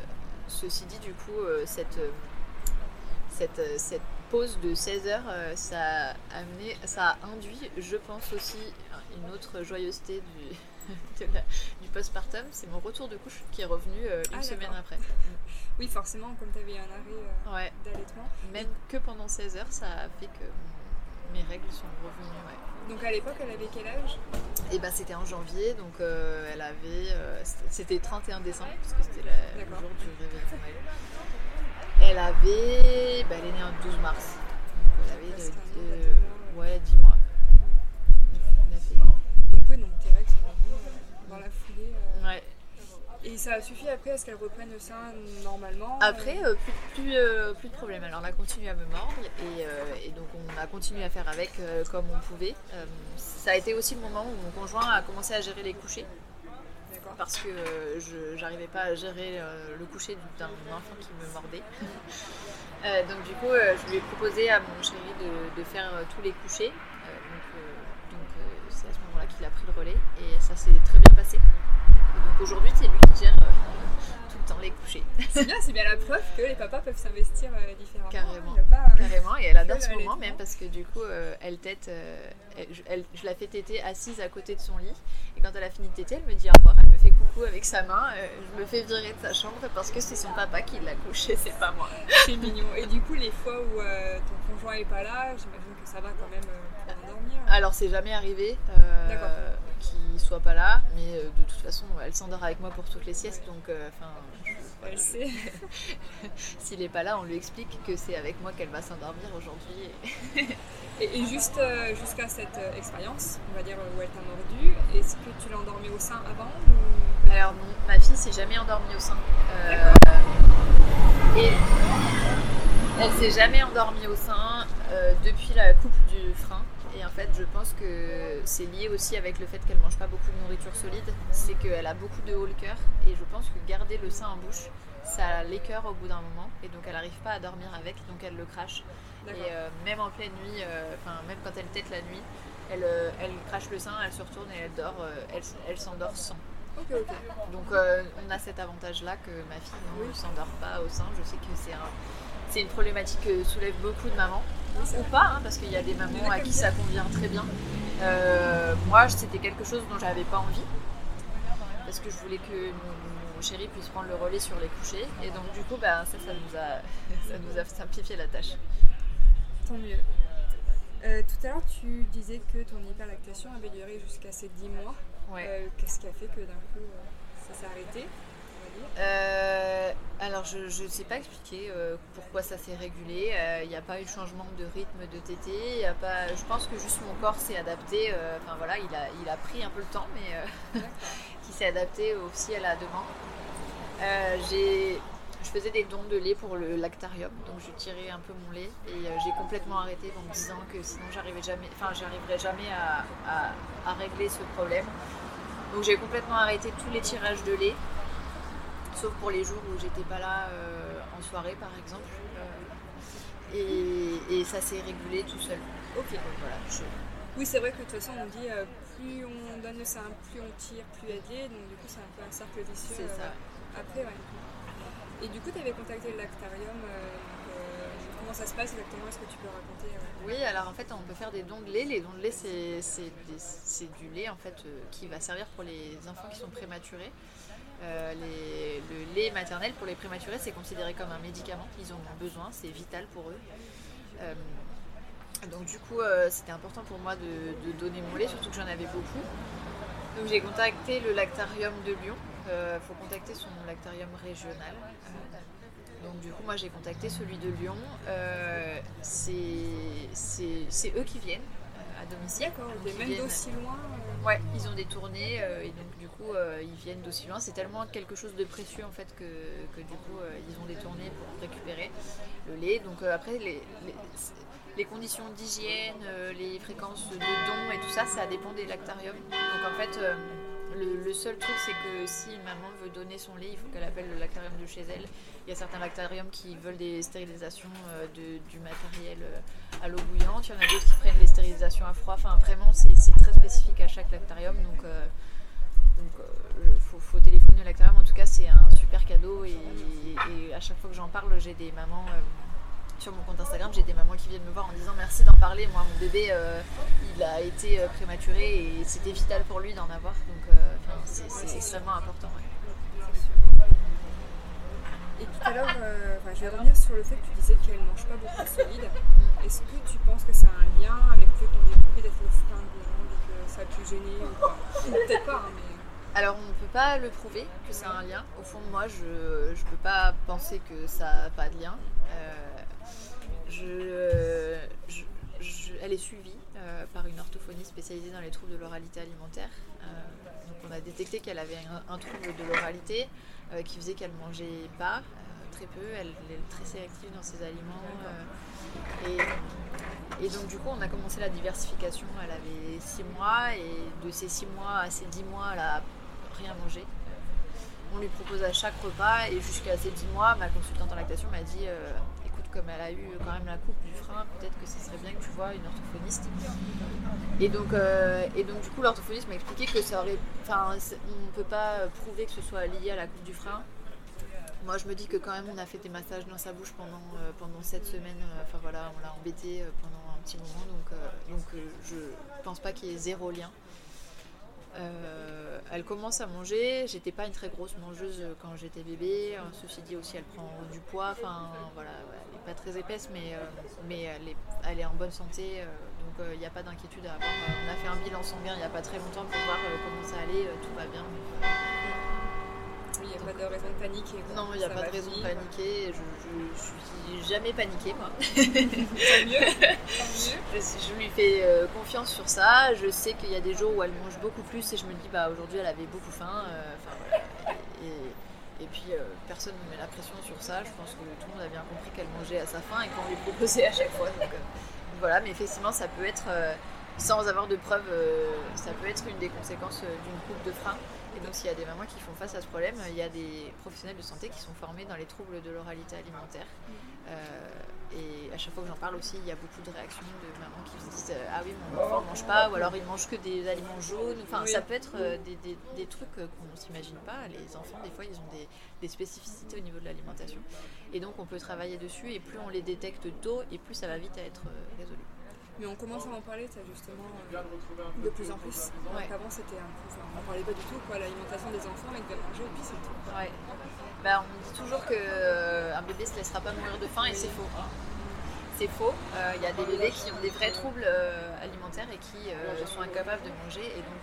ceci dit du coup euh, cette, euh, cette, euh, cette pause de 16 heures, euh, ça a amené, ça a induit, je pense aussi, une autre joyeuseté du, de la- du postpartum, c'est mon retour de couche qui est revenu euh, une Ah, semaine après. Oui, forcément, comme tu avais un arrêt Ouais, d'allaitement. même que pendant 16 heures, ça a fait que mes règles sont revenues. Ouais. Donc à l'époque, elle avait quel âge? Et bah c'était en janvier, donc euh, elle avait, euh, c'était- c'était 31 décembre parce que c'était le jour du réveil. Elle avait, bah, elle est née en 12 mars, donc elle avait de- de- ouais 10 mois. Donc oui, donc tes règles sont revenues euh, dans la foulée. euh. Ouais. Et ça a suffi après à ce qu'elle reprenne le sein normalement Après, euh, plus, plus, euh, plus de problème. Alors, on a continué à me mordre et, euh, et donc on a continué à faire avec comme on pouvait. Ça a été aussi le moment où mon conjoint a commencé à gérer les couchers. Parce que je j'arrivais pas à gérer le coucher d'un enfant qui me mordait. donc du coup, je lui ai proposé à mon chéri de, faire tous les couchers. donc c'est à ce moment-là qu'il a pris le relais et ça s'est très bien passé. donc aujourd'hui, c'est C'est bien, c'est bien la preuve que les papas peuvent s'investir euh, différemment. Carrément. Euh, Carrément, et elle adore ce moment même parce que du coup, euh, elle tète, je la fais téter assise à côté de son lit. Et quand elle a fini de téter, elle me dit au revoir, elle me fait coucou avec sa main. je me fais virer de sa chambre parce que c'est son papa qui l'a couché, c'est pas moi. C'est mignon. Et du coup, les fois où ton conjoint est pas là, j'imagine que ça va quand même. Alors, c'est jamais arrivé. D'accord qu'il soit pas là, mais de toute façon, elle s'endort avec moi pour toutes les siestes, donc enfin, elle sait. S'il n'est pas là, on lui explique que c'est avec moi qu'elle va s'endormir aujourd'hui. et, juste euh, jusqu'à cette euh, expérience, on va dire où elle t'a mordu, est-ce que tu l'as endormie au sein avant Alors ma fille s'est jamais endormie au sein. Euh, et elle s'est jamais endormie au sein depuis la coupe du frein. Et en fait, je pense que c'est lié aussi avec le fait qu'elle mange pas beaucoup de nourriture solide. C'est qu'elle a beaucoup de haut le cœur. Et je pense que garder le sein en bouche, ça l'écœure au bout d'un moment. Et donc, elle n'arrive pas à dormir avec. Donc, elle le crache. Et euh, même en pleine nuit, euh, enfin, même quand elle tète la nuit, elle, euh, elle crache le sein, elle se retourne et elle dort. elle, elle s'endort sans. Donc, on a cet avantage-là que ma fille ne s'endort pas au sein. Je sais que c'est un c'est une problématique que soulève beaucoup de mamans, ou pas, hein, parce qu'il y a des mamans à qui ça convient très bien. Euh, moi, c'était quelque chose dont j'avais pas envie, parce que je voulais que mon, chéri puisse prendre le relais sur les couchers, et donc du coup, bah, ça, ça nous, a, ça nous a simplifié la tâche. Tant mieux. Euh, tout à l'heure, tu disais que ton hyperlactation avait duré jusqu'à ces 10 mois. Euh, qu'est-ce qui a fait que d'un coup, ça s'est arrêté? Euh, alors, je ne sais pas expliquer euh, pourquoi ça s'est régulé. Il euh, n'y a pas eu de changement de rythme de TT. Je pense que juste mon corps s'est adapté. Enfin voilà, il a, pris un peu le temps, mais qui s'est adapté aussi à la demande. j'ai, je faisais des dons de lait pour le lactarium, donc je tirais un peu mon lait et j'ai complètement arrêté en me disant que sinon j'arrivais jamais, j'arriverais jamais à régler ce problème. Donc j'ai complètement arrêté tous les tirages de lait sauf pour les jours où j'étais pas là euh, en soirée par exemple. Euh, et, ça s'est régulé tout seul. Ok. voilà, Oui, c'est vrai que de toute façon on dit euh, plus on donne le sein, plus on tire, plus elle est, donc du coup c'est un peu un cercle vicieux. C'est ça. après, ouais. Et du coup, tu avais contacté le lactarium. comment ça se passe exactement? Est-ce que tu peux raconter Oui, alors en fait, on peut faire des dons de lait. Les dons de lait, c'est du lait en fait qui va servir pour les enfants qui sont prématurés. Euh, le lait maternel pour les prématurés, c'est considéré comme un médicament. Ils en ont besoin, c'est vital pour eux. Euh, donc du coup, euh, c'était important pour moi de, donner mon lait, surtout que j'en avais beaucoup. Donc j'ai contacté le lactarium de Lyon. Il faut contacter son lactarium régional. donc du coup, moi j'ai contacté celui de Lyon. c'est eux qui viennent à domicile. D'accord, même d'aussi loin Ouais, ils ont des tournées et donc du coup ils viennent d'aussi loin. C'est tellement quelque chose de précieux en fait que, du coup ils ont des tournées pour récupérer le lait. Donc après les, conditions d'hygiène, les fréquences de dons et tout ça, ça dépend des lactariums. Donc en fait le, seul truc, c'est que si maman veut donner son lait, il faut qu'elle appelle le lactarium de chez elle. Il y a certains lactariums qui veulent des stérilisations euh, du matériel euh, à l'eau bouillante. Il y en a d'autres qui prennent les stérilisations à froid. Enfin, vraiment, c'est très spécifique à chaque lactarium. Donc, euh, il faut, téléphoner au lactarium. En tout cas, c'est un super cadeau. Et, et, à chaque fois que j'en parle, j'ai des mamans sur mon compte Instagram, j'ai des mamans qui viennent me voir en disant merci d'en parler. Moi, mon bébé, euh, il a été euh, prématuré et c'était vital pour lui d'en avoir. Donc, euh, c'est extrêmement important. Et tout à l'heure, je vais revenir sur le fait que tu disais qu'elle ne mange pas beaucoup de solide. Est-ce que tu penses que ça a un lien avec le fait qu'on est coupé d'être le frein et que ça a pu gêner ou pas? Peut-être pas, hein, mais. Alors on ne peut pas le prouver que a un lien. Au fond moi, je ne peux pas penser que ça n'a pas de lien. elle est suivie euh, par une orthophonie spécialisée dans les troubles de l'oralité alimentaire. Euh, donc on a détecté qu'elle avait un, trouble de l'oralité euh, qui faisait qu'elle mangeait pas, très peu, elle, est très sélective dans ses aliments. Et, donc du coup on a commencé la diversification, elle avait 6 mois et de ces 6 mois à ces 10 mois elle a rien manger. On lui propose à chaque repas et jusqu'à ses 10 mois, ma consultante en lactation m'a dit écoute, comme elle a eu quand même la coupe du frein, peut-être que ce serait bien que tu vois une orthophoniste. Et donc, et donc du coup, l'orthophoniste m'a expliqué que ça aurait. Enfin, on ne peut pas prouver que ce soit lié à la coupe du frein. Moi, je me dis que quand même, on a fait des massages dans sa bouche pendant, pendant 7 semaines. Enfin voilà, on l'a embêté pendant un petit moment. Donc, donc je pense pas qu'il y ait zéro lien. Euh, elle commence à manger. J'étais pas une très grosse mangeuse quand j'étais bébé. Ceci dit aussi, elle prend du poids. Enfin, voilà, elle n'est pas très épaisse, mais, euh, elle, est, en bonne santé. Euh, donc il n'y a pas d'inquiétude à avoir. On a fait un bilan sanguin il n'y a pas très longtemps pour voir comment ça allait. tout va bien. Il n'y a pas de raison de paniquer. Non, il n'y a pas de raison de paniquer. Je, je, suis jamais paniquée, moi. Tant mieux. Je, lui fais euh, confiance sur ça. Je sais qu'il y a des jours où elle mange beaucoup plus et je me dis, bah aujourd'hui elle avait beaucoup faim. Euh, et, puis euh, personne ne met la pression sur ça. Je pense que tout le monde a bien compris qu'elle mangeait à sa faim et qu'on lui proposait à chaque fois. Donc, voilà, mais effectivement, ça peut être, sans avoir de preuves, ça peut être une des conséquences d'une coupe de frein. Donc s'il y a des mamans qui font face à ce problème, il y a des professionnels de santé qui sont formés dans les troubles de l'oralité alimentaire. Euh, et à chaque fois que j'en parle aussi, il y a beaucoup de réactions de mamans qui se disent euh, Ah oui, mon enfant ne mange pas, ou alors il mange que des aliments jaunes. Enfin, ça peut être euh, des, des, des, trucs qu'on ne s'imagine pas. Les enfants, des fois, ils ont des, des, spécificités au niveau de l'alimentation. Et donc, on peut travailler dessus, et plus on les détecte tôt, et plus ça va vite à être résolu. Mais on commence à en parler, ça justement, euh, de plus en plus. Avant, c'était un peu. on n'en parlait pas du tout, quoi. L'alimentation des enfants, ils devaient manger et puis c'est tout. Ouais. Bah, on dit toujours qu'un euh, bébé se laissera pas mourir de faim et c'est faux. C'est faux. Il euh, y a des bébés qui ont des vrais troubles alimentaires et qui sont incapables de manger. Et donc,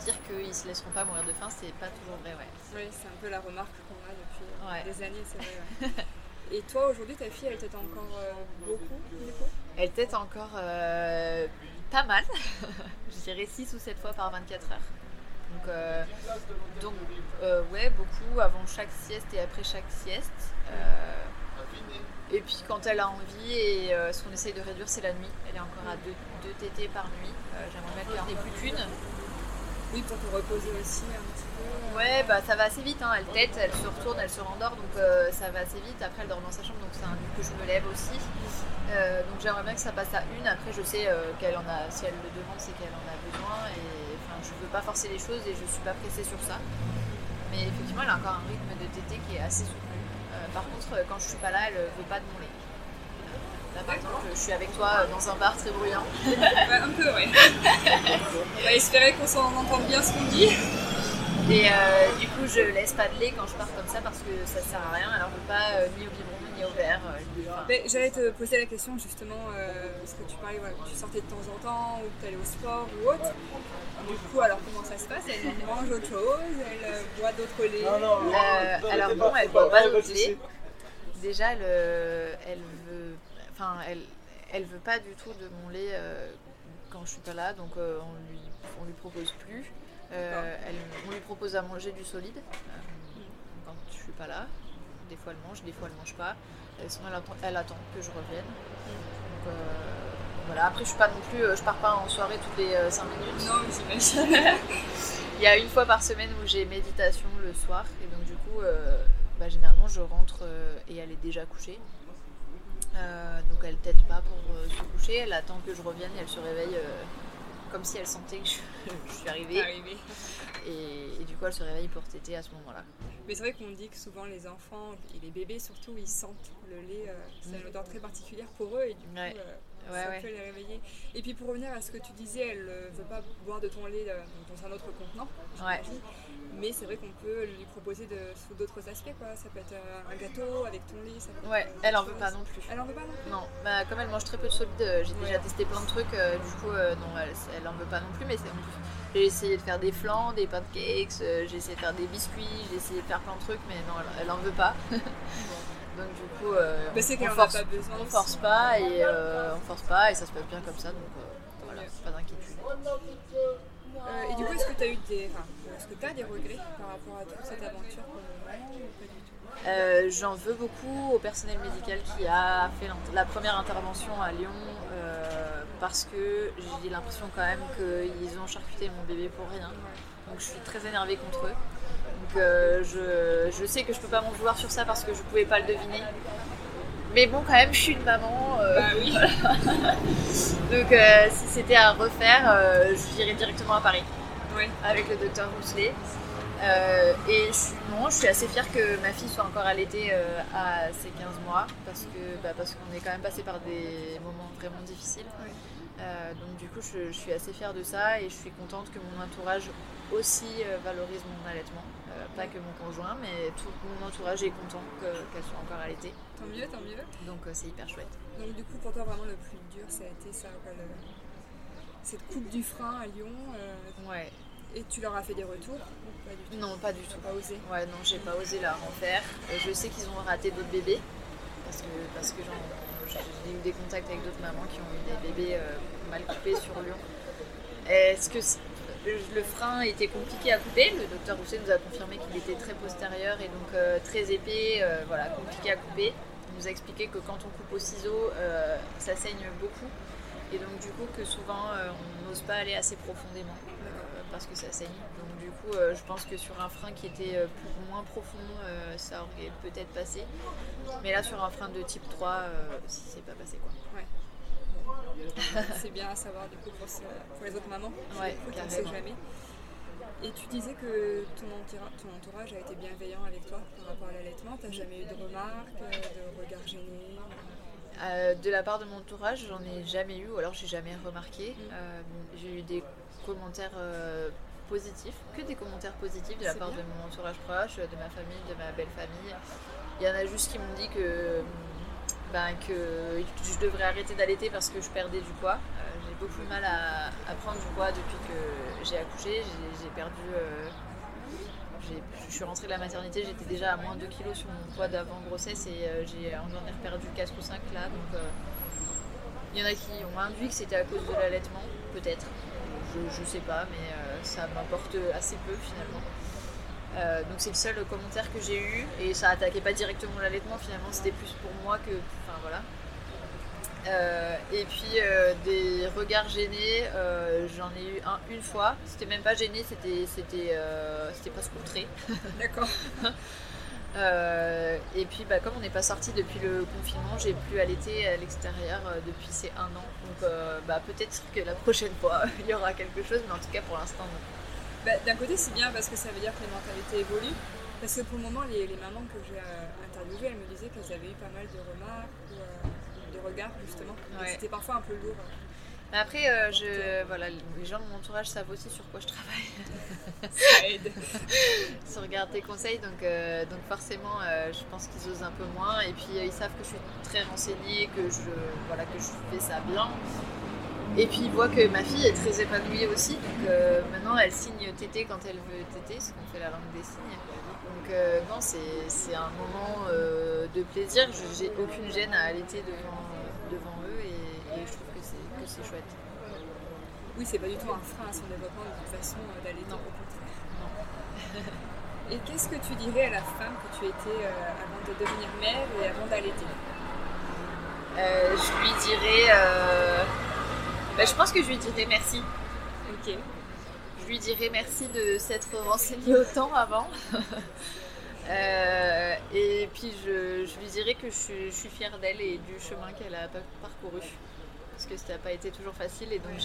dire qu'ils se laisseront pas mourir de faim, c'est pas toujours vrai. Ouais. Oui, c'est un peu la remarque qu'on a depuis des années, c'est vrai. Et toi, aujourd'hui, ta fille, elle tête encore euh, beaucoup Elle tête encore euh, pas mal. je dirais 6 ou 7 fois par 24 heures. Donc, euh, donc ouais, beaucoup avant chaque sieste et après chaque sieste. et puis quand elle a envie, et ce qu'on essaye de réduire, c'est la nuit. Elle est encore à 2 TT par nuit. J'aimerais bien qu'elle n'ait plus qu'une. Oui, pour te reposer aussi un petit. Ouais, bah ça va assez vite. Hein. Elle tête, elle se retourne, elle se rendort, donc euh, ça va assez vite. Après, elle dort dans sa chambre, donc c'est un but que je me lève aussi. Euh, donc j'aimerais bien que ça passe à une. Après, je sais euh, qu'elle en a, si elle le demande, c'est qu'elle en a besoin. Et enfin, je veux pas forcer les choses et je suis pas pressée sur ça. Mais effectivement, elle a encore un rythme de tété qui est assez soutenu. par contre, quand je suis pas là, elle veut pas de mon lait. Là, par exemple, je suis avec toi dans un bar très bruyant. un peu, ouais. On va espérer qu'on s'en entende bien ce qu'on dit. Et euh, du coup, je laisse pas de lait quand je pars comme ça parce que ça sert à rien. Alors, je pas euh, ni au biberon ni au verre. J'allais te poser la question justement, parce que tu parlais, tu sortais de temps en temps ou tu allais au sport ou autre. Du coup, alors comment ça se passe? Elle mange autre chose? Elle boit d'autres laits? Alors, bon, elle boit pas d'autres laits. Déjà, elle, elle veut Enfin, elle, elle veut pas du tout de mon lait euh, quand je suis pas là, donc euh, on lui, on lui propose plus. Euh, elle, on lui propose à manger du solide quand je suis pas là. Des fois elle mange, des fois elle mange pas. sinon elle attend, que je revienne. Donc, voilà. Après je suis pas non plus, je pars pas en soirée toutes les 5 minutes. Non, j'imagine. Il y a une fois par semaine où j'ai méditation le soir et donc du coup, bah, généralement je rentre et elle est déjà couchée. Euh, donc elle tête pas pour euh, se coucher, elle attend que je revienne et elle se réveille euh, comme si elle sentait que je, suis arrivée. Et, du coup elle se réveille pour téter à ce moment-là. Mais c'est vrai qu'on dit que souvent les enfants et les bébés surtout ils sentent le lait, c'est une odeur très particulière pour eux et du coup ça peut les réveiller. Et puis pour revenir à ce que tu disais, elle ne veut pas boire de ton lait dans un autre contenant. Mais c'est vrai qu'on peut lui proposer de, sous d'autres aspects. Quoi. Ça peut être euh, un gâteau avec ton lait. Ça peut ouais, elle en veut pas non plus. Elle en veut pas non plus Non, bah, comme elle mange très peu de solide, euh, j'ai déjà testé plein de trucs. Euh, du coup, non, elle, elle en veut pas non plus. Mais j'ai essayé de faire des flans, des pancakes, j'ai essayé de faire des biscuits, j'ai essayé de faire plein de trucs, mais non, elle, en veut pas. donc du coup, bah, on, force, pas besoin on force pas et on force pas et ça se passe bien comme ça. Donc voilà, pas d'inquiétude. et du coup, est-ce que tu as eu des, est-ce que tu as des regrets par rapport à toute cette aventure Euh, j'en veux beaucoup au personnel médical qui a fait la première intervention à Lyon euh, parce que j'ai l'impression quand même qu'ils ont charcuté mon bébé pour rien. Donc je suis très énervée contre eux. Donc je, je, sais que je peux pas m'en vouloir sur ça parce que je pouvais pas le deviner. Mais bon, quand même, je suis une maman. bah oui. Donc si c'était à refaire, je virais directement à Paris. Avec le docteur Rousselet. Euh, et je suis, non, je suis assez fière que ma fille soit encore allaitée euh, à ses 15 mois parce que bah, parce qu'on est quand même passé par des moments vraiment difficiles. Euh, donc du coup, je, suis assez fière de ça et je suis contente que mon entourage aussi valorise mon allaitement. pas que mon conjoint, mais tout mon entourage est content qu'elle soit encore allaitée. Tant mieux, tant mieux. Donc c'est hyper chouette. Donc du coup, pour toi, vraiment le plus dur, ça a été ça, cette coupe du frein à Lyon. Ouais. Et tu leur as fait des retours Non, pas du tout. Pas osé? Ouais, non, j'ai pas osé leur en faire. je sais qu'ils ont raté d'autres bébés. Parce que, parce que j'ai eu des contacts avec d'autres mamans qui ont eu des bébés euh, mal coupés sur Lyon. Est-ce que le frein était compliqué à couper Le docteur Rousset nous a confirmé qu'il était très postérieur et donc euh, très épais, euh, voilà, compliqué à couper. Il nous a expliqué que quand on coupe au ciseau, ça saigne beaucoup. Et donc du coup que souvent on n'ose pas aller assez profondément parce que ça saigne. Donc du coup, euh, je pense que sur un frein qui était euh, moins profond, euh, ça aurait peut-être passé. Mais là, sur un frein de type 3, c'est pas passé quoi. Ouais. C'est bien à savoir du coup pour, les autres mamans. Ouais, qui ne sait jamais. Et tu disais que ton, entourage a été bienveillant avec toi par rapport à l'allaitement. Tu n'as jamais eu de remarques, de regards gênés? De la part de mon entourage, j'en ai jamais eu, ou alors j'ai jamais remarqué. Mm. j'ai eu des commentaires euh, positifs, que des commentaires positifs de la part de mon entourage proche, de ma famille, de ma belle famille. Il y en a juste qui m'ont dit que, ben, que je devrais arrêter d'allaiter parce que je perdais du poids. Euh, j'ai beaucoup de mal à, prendre du poids depuis que j'ai accouché. J'ai perdu. Euh, je suis rentrée de la maternité, j'étais déjà à moins de 2 kg sur mon poids d'avant grossesse et j'ai j'en ai perdu 4 ou 5 là. Donc il y en a qui ont induit que c'était à cause de l'allaitement, peut-être je, sais pas, mais euh, ça m'importe assez peu finalement. Euh, donc c'est le seul commentaire que j'ai eu et ça attaquait pas directement l'allaitement. Finalement c'était plus pour moi que enfin voilà. Euh, et puis des regards gênés j'en ai eu un une fois. C'était même pas gêné c'était c'était c'était presque outré. D'accord. Euh, et puis, bah, comme on n'est pas sorti depuis le confinement, j'ai pu allaiter à l'extérieur euh, depuis ces un an. Donc, euh, bah, peut-être que la prochaine fois, il y aura quelque chose, mais en tout cas, pour l'instant, non. Bah, d'un côté, c'est bien parce que ça veut dire que les mentalités évoluent. Parce que pour le moment, les, mamans que j'ai interviewées, elles me disaient qu'elles avaient eu pas mal de remarques ou de regards, justement. C'était parfois un peu lourd. Après, euh, je, voilà, les gens de mon entourage savent aussi sur quoi je travaille. Ça aide. sur regarder tes conseils, donc, euh, donc forcément, euh, je pense qu'ils osent un peu moins. Et puis, ils savent que je suis très renseignée, que je, voilà, que je fais ça bien. Et puis, ils voient que ma fille est très épanouie aussi. Donc, maintenant, elle signe tété quand elle veut tété, ce qu'on fait la langue des signes. Donc, non, c'est un moment de plaisir. J'ai aucune gêne à allaiter devant, devant eux. Et, et je trouve c'est chouette. Oui, c'est pas du tout un frein à son développement de toute façon euh, d'aller au contraire. et qu'est-ce que tu dirais à la femme que tu étais euh, avant de devenir mère et avant d'allaiter? Euh, Je lui dirais. Bah, je pense que je lui dirais merci. Ok. Je lui dirais merci de s'être renseignée autant avant. et puis je, lui dirais que je, suis fière d'elle et du chemin qu'elle a parcouru parce que ça n'a pas été toujours facile. Et donc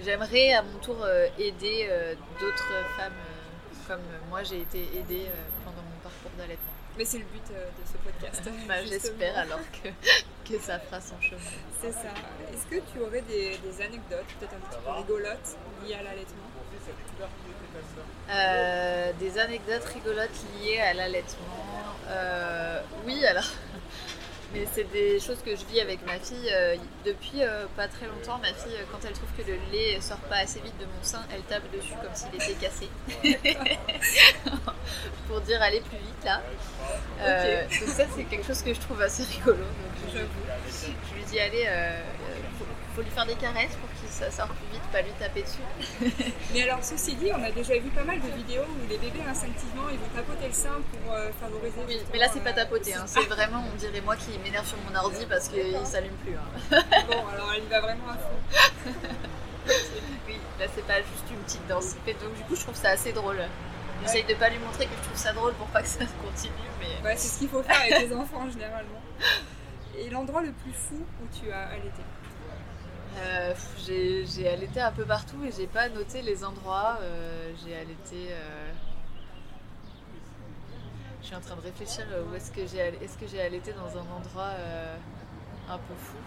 j'aimerais à mon tour euh, aider euh, d'autres femmes euh, comme moi j'ai été aidée pendant mon parcours d'allaitement. Mais c'est le but de ce podcast. bah, J'espère alors que, que ça fera son chemin. C'est ça. Est-ce que tu aurais des, anecdotes, peut-être un petit peu rigolotes, liées à l'allaitement Des anecdotes rigolotes liées à l'allaitement. oui, alors Mais c'est des choses que je vis avec ma fille euh, depuis euh, pas très longtemps. Ma fille, euh, quand elle trouve que le lait sort pas assez vite de mon sein, elle tape dessus comme s'il était cassé. Pour dire aller plus vite là. Donc ça c'est quelque chose que je trouve assez rigolo. Donc je, je lui dis allez, faut, faut, lui faire des caresses pour qu'il ça sorte plus vite, pas lui taper dessus. Mais alors ceci dit, on a déjà vu pas mal de vidéos où les bébés instinctivement ils vont tapoter le sein pour favoriser. Oui, mais là c'est pas tapoter, hein. c'est vraiment on dirait moi qui m'énerve sur mon ordi parce qu'il s'allume plus. Hein. bon, alors elle y va vraiment à fond. oui, là c'est pas juste une petite danse. Et donc du coup je trouve ça assez drôle. J'essaye de pas lui montrer que je trouve ça drôle pour pas que ça continue. Mais... Ouais, c'est ce qu'il faut faire avec les enfants généralement. Et l'endroit le plus fou où tu as allaité euh, J'ai allaité un peu partout et j'ai pas noté les endroits. Euh, j'ai allaité. Euh, je suis en train de réfléchir euh, où est-ce que j'ai est-ce que j'ai allaité dans un endroit euh, un peu fou?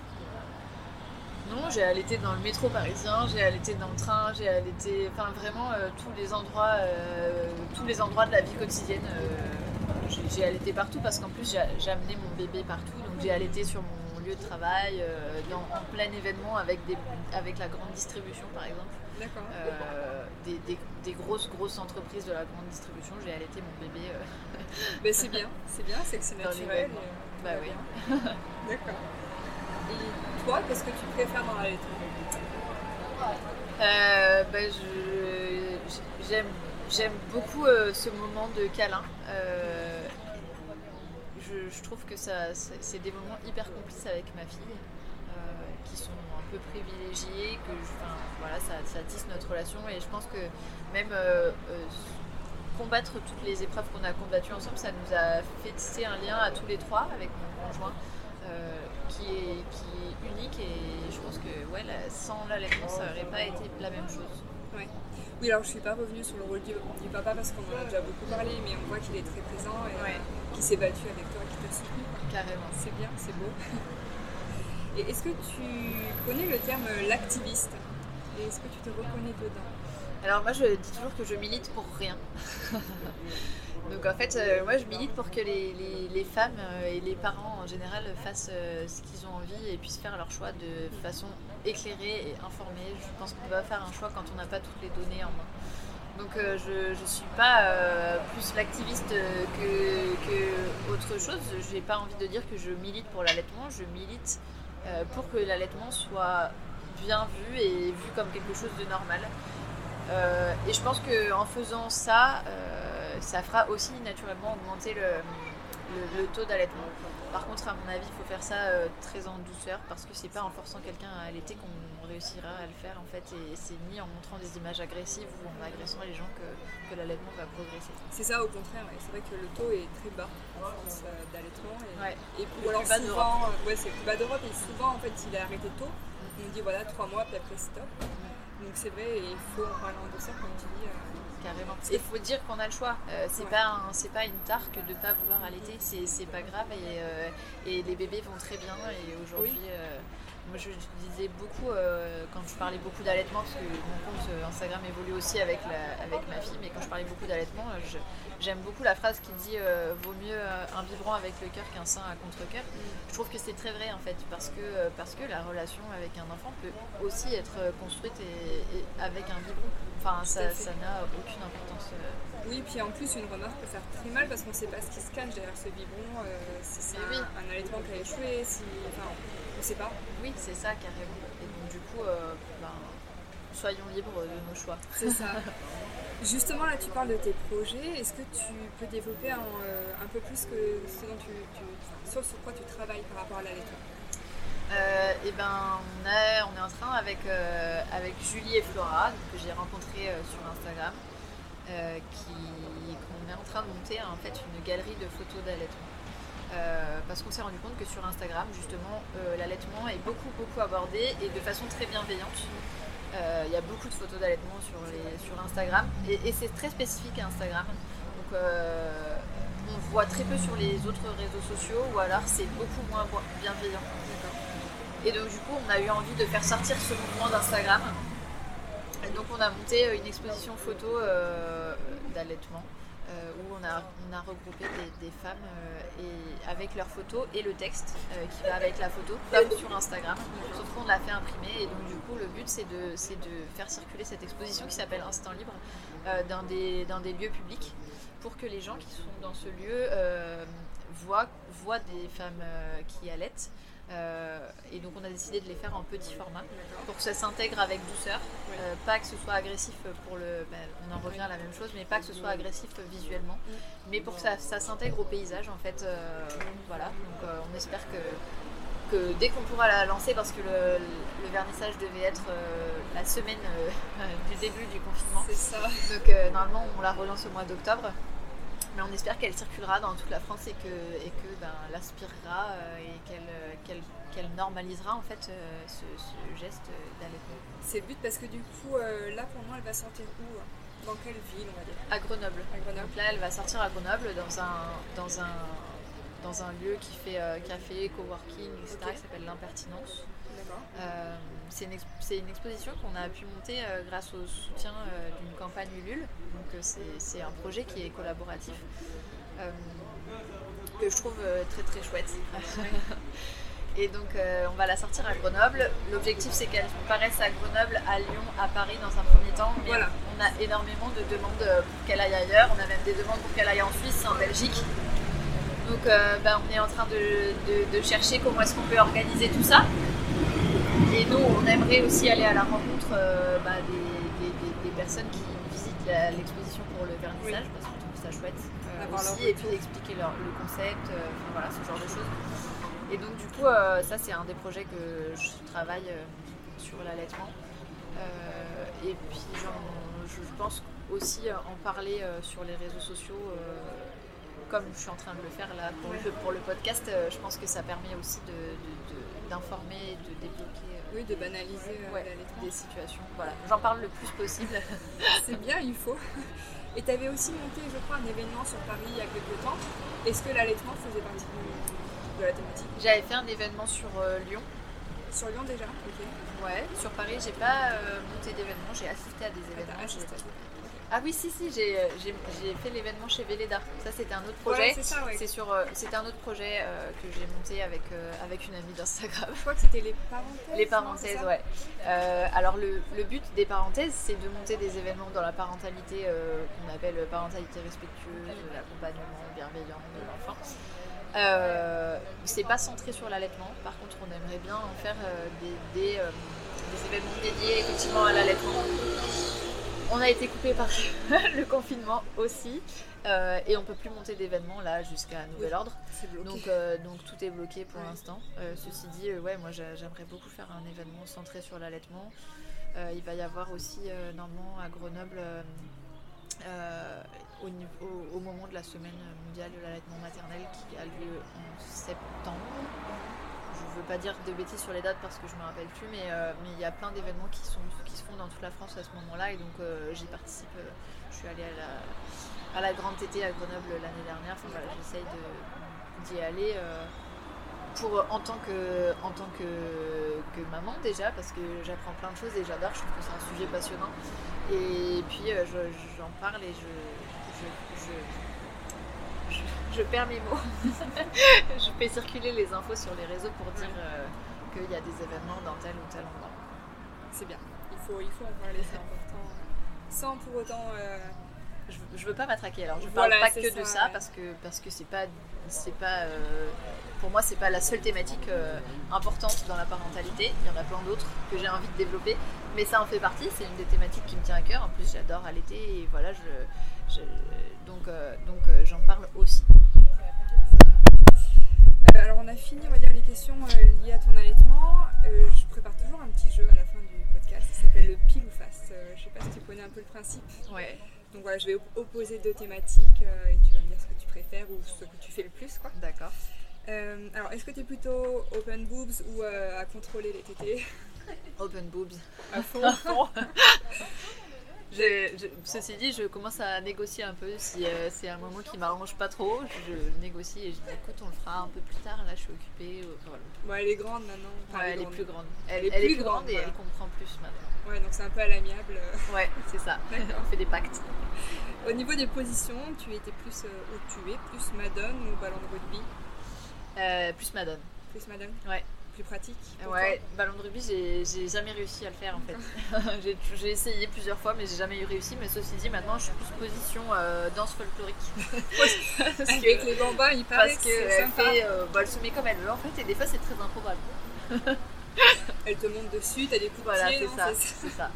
Non, j'ai allaité dans le métro parisien, j'ai allaité dans le train, j'ai allaité, enfin vraiment euh, tous les endroits, tous les endroits de la vie quotidienne. j'ai allaité partout parce qu'en plus j'ai amené mon bébé partout, donc j'ai allaité sur mon lieu de travail, dans, en plein événement avec, des, avec la grande distribution par exemple. Euh, des, des, grosses, grosses entreprises de la grande distribution. J'ai allaité mon bébé. Euh, ben, c'est bien, c'est bien, c'est que c'est naturel. bah oui. D'accord. Et toi, qu'est-ce que tu préfères dans l'allaitement euh, ben, j'aime, j'aime beaucoup euh, ce moment de câlin. Je, je, trouve que ça, c'est des moments hyper complices avec ma fille qui sont peu privilégié, que voilà, ça, ça, tisse notre relation et je pense que même euh, euh, combattre toutes les épreuves qu'on a combattues ensemble, ça nous a fait tisser un lien à tous les trois avec mon conjoint euh, qui, est, qui est unique et je pense que ouais, sans l'allaitement, ça n'aurait pas été la même chose. Oui, alors je suis pas revenue sur le rôle du, papa parce qu'on en a déjà beaucoup parlé, mais on voit qu'il est très présent et qu'il s'est battu avec toi, qu'il t'a soutenu. Carrément. C'est bien, c'est beau. Et est-ce que tu connais le terme l'activiste? Et est-ce que tu te reconnais dedans? Alors moi je dis toujours que je milite pour rien. Donc en fait, euh, moi je milite pour que les, femmes euh, et les parents en général fassent euh, ce qu'ils ont envie et puissent faire leur choix de façon éclairée et informée. Je pense qu'on pas faire un choix quand on n'a pas toutes les données en main. Donc je ne suis pas plus l'activiste que, que, autre chose. Je n'ai pas envie de dire que je milite pour l'allaitement, je milite pour que l'allaitement soit bien vu et vu comme quelque chose de normal. Euh, et je pense qu'en faisant ça, euh, ça fera aussi naturellement augmenter le, taux d'allaitement. Par contre, à mon avis, il faut faire ça très en douceur parce que c'est pas en forçant quelqu'un à allaiter qu'on réussira à le faire en fait. Et c'est ni en montrant des images agressives ou en agressant les gens que, que l'allaitement va progresser. C'est ça, au contraire. C'est vrai que le taux est très bas en France d'allaitement. Et, et alors souvent, ouais, c'est plus bas d'Europe et souvent en fait il est arrêté tôt. On dit voilà trois mois puis après stop. Donc c'est vrai et il faut en parlant de ça comme tu dis. Euh, Carrément. Il faut dire qu'on a le choix. Euh, c'est pas c'est pas une tare que de pas vouloir allaiter. C'est pas grave et, euh, et, les bébés vont très bien et aujourd'hui. Moi, je disais beaucoup, euh, quand je parlais beaucoup d'allaitement, parce que mon compte euh, Instagram évolue aussi avec, avec ma fille, mais quand je parlais beaucoup d'allaitement, euh, j'aime beaucoup la phrase qui dit Vaut mieux un biberon avec le cœur qu'un sein à contre-cœur. Je trouve que c'est très vrai, en fait, parce que, parce que la relation avec un enfant peut aussi être construite et, avec un biberon. Enfin, ça n'a aucune importance. Oui, puis en plus, une remarque peut faire très mal parce qu'on ne sait pas ce qui se cache derrière ce biberon, si c'est un, allaitement qui a échoué, si. Enfin, on sait pas. Oui, c'est ça carrément. Et donc du coup, euh, ben, soyons libres de nos choix. C'est ça. Justement, là, tu parles de tes projets. Est-ce que tu peux développer un, euh, peu plus ce dont tu, sur, quoi tu travailles par rapport à la lettre? Euh, et eh ben, on, est, en train avec, euh, Julie et Flora, que j'ai rencontré sur Instagram, qui, qu'on est en train de monter en fait une galerie de photos d'allaitement. Euh, parce qu'on s'est rendu compte que sur Instagram, justement, euh, l'allaitement est beaucoup, beaucoup abordé et de façon très bienveillante. Euh, il y a beaucoup de photos d'allaitement sur, Instagram et, c'est très spécifique à Instagram. Donc, on voit très peu sur les autres réseaux sociaux ou alors c'est beaucoup moins bienveillant. Et donc, du coup, on a eu envie de faire sortir ce mouvement d'Instagram. donc, on a monté une exposition photo d'allaitement euh, où on a, regroupé des, femmes euh, et, avec leurs photos et le texte euh, qui va avec la photo, sur Instagram. Sauf qu'on l'a fait imprimer et donc du coup le but c'est de, faire circuler cette exposition qui s'appelle Instant Libre dans, des, dans des lieux publics pour que les gens qui sont dans ce lieu voient, voient des femmes qui allaitent euh, et donc on a décidé de les faire en petit format pour que ça s'intègre avec douceur, euh, pas que ce soit agressif pour le, ben, on en revient à la même chose, mais pas que ce soit agressif visuellement, mais pour que ça, s'intègre au paysage en fait. Euh, voilà, donc on espère que, que dès qu'on pourra la lancer, parce que le, vernissage devait être la semaine du début du confinement, c'est ça. Donc normalement on la relance au mois d'octobre mais on espère qu'elle circulera dans toute la France et que, et que ben, l'aspirera euh, et qu'elle qu'elle normalisera en fait euh, ce, geste d'allaitement. C'est le but parce que du coup là pour moi elle va sortir où Dans quelle ville on va dire? À Grenoble. Donc là elle va sortir à Grenoble dans un, dans un, dans un lieu qui fait euh, café, coworking, etc. qui s'appelle l'impertinence. Euh, c'est une, exposition qu'on a pu monter euh, grâce au soutien euh, d'une campagne Ulule. Donc c'est un projet qui est collaboratif que je trouve très très chouette. Et donc on va la sortir à Grenoble. L'objectif c'est qu'elle paraisse à Grenoble, à Lyon, à Paris dans un premier temps. Mais on a énormément de demandes pour qu'elle aille ailleurs. On a même des demandes pour qu'elle aille en Suisse, en Belgique. Donc bah, on est en train de chercher comment est-ce qu'on peut organiser tout ça. Et nous, on aimerait aussi aller à la rencontre euh, bah, des, personnes qui visitent l'exposition pour le vernissage, parce qu'on trouve ça chouette euh, aussi, et puis d'expliquer le concept, euh, voilà, ce genre de choses. Et donc, du coup, ça, c'est un des projets que je travaille sur l'allaitement. et puis, je pense aussi en parler sur les réseaux sociaux comme je suis en train de le faire là pour, le, pour le podcast, je pense que ça permet aussi d'informer, de, de, débloquer oui, de banaliser euh, des situations. Voilà, j'en parle le plus possible. c'est bien, il faut. Et tu avais aussi monté, je crois, un événement sur Paris il y a quelques temps. Est-ce que l'allaitement faisait partie de la thématique? J'avais fait un événement sur euh, Lyon. Sur Lyon déjà? Ok. Ouais, sur Paris, j'ai pas euh, monté d'événement, j'ai assisté à des ah, événements. Ah oui, si, si, euh, j'ai fait l'événement chez Véleda. Ça, c'était un autre projet. c'est sur, euh, c'était un autre projet euh, que j'ai monté avec, avec une amie d'Instagram. Je crois que c'était les parenthèses. Les parenthèses, ouais. alors, le, le, but des parenthèses, c'est de monter des événements dans la parentalité qu'on appelle parentalité respectueuse, l'accompagnement bienveillant de l'enfant. c'est pas centré sur l'allaitement. Par contre, on aimerait bien en faire des, des, des événements dédiés effectivement à l'allaitement. On a été coupé par le confinement aussi. Euh, et on peut plus monter d'événements là jusqu'à nouvel ordre. Donc, euh, donc tout est bloqué pour l'instant. Euh, ceci dit, ouais, moi j'aimerais beaucoup faire un événement centré sur l'allaitement. il va y avoir aussi normalement à Grenoble au, moment de la semaine mondiale de l'allaitement maternel qui a lieu en septembre ne veux pas dire de bêtises sur les dates parce que je me rappelle plus, mais euh, il y a plein d'événements qui, qui se font dans toute la France à ce moment-là et donc euh, j'y participe. Euh, je suis allée à la, Grande TT à Grenoble l'année dernière. J'essaye d'y aller pour, en tant, que, maman déjà parce que j'apprends plein de choses et j'adore. Je trouve que c'est un sujet passionnant. Et puis j'en parle et je perds mes mots. je fais circuler les infos sur les réseaux pour dire euh, qu'il y a des événements dans tel ou tel endroit. C'est bien. Il faut, il faut en parler, c'est important. Sans pour autant. Euh, je, je, veux pas m'attraquer. Alors, je parle pas que de ça, parce que parce que c'est pas c'est pas euh, pour moi c'est pas la seule thématique importante dans la parentalité. Il y en a plein d'autres que j'ai envie de développer, mais ça en fait partie. C'est une des thématiques qui me tient à cœur. En plus, j'adore allaiter et voilà, je, donc donc j'en parle aussi. Euh, alors on a fini, on va dire, les questions euh, liées à ton allaitement. Euh, je prépare toujours un petit jeu à la fin du podcast qui s'appelle le pile ou face. je sais pas si tu connais un peu le principe. Ouais. Donc voilà, je vais opposer deux thématiques et tu vas me dire ce que tu préfères ou ce que tu fais le plus, quoi. D'accord. alors, est-ce que tu es plutôt open boobs ou à contrôler les tétés? Open boobs. À fond. ceci dit, je commence à négocier un peu. Si euh, c'est un moment qui m'arrange pas trop, je, négocie et je dis écoute, on le fera un peu plus tard. Là, je suis occupée. Bon, elle est grande maintenant. elle, est plus grande. Elle, est, plus grande, et elle comprend plus maintenant. Ouais, donc c'est un peu à l'amiable. Ouais, c'est ça. on fait des pactes. Au niveau des positions, tu étais plus euh, où tu es, plus Madone ou ballon de rugby? Euh, Plus Madone. Plus Madone? Ouais pratique Ouais, ballon de rugby, j'ai jamais réussi à le faire en fait. j'ai essayé plusieurs fois, mais j'ai jamais eu réussi. Mais ceci dit, maintenant je suis plus position euh, danse folklorique. parce Avec les bambins, il paraît parce que elle, fait, euh, bah, elle se met comme elle veut en fait, et des fois c'est très improbable. elle te monte dessus, t'as des coups voilà, c'est ça.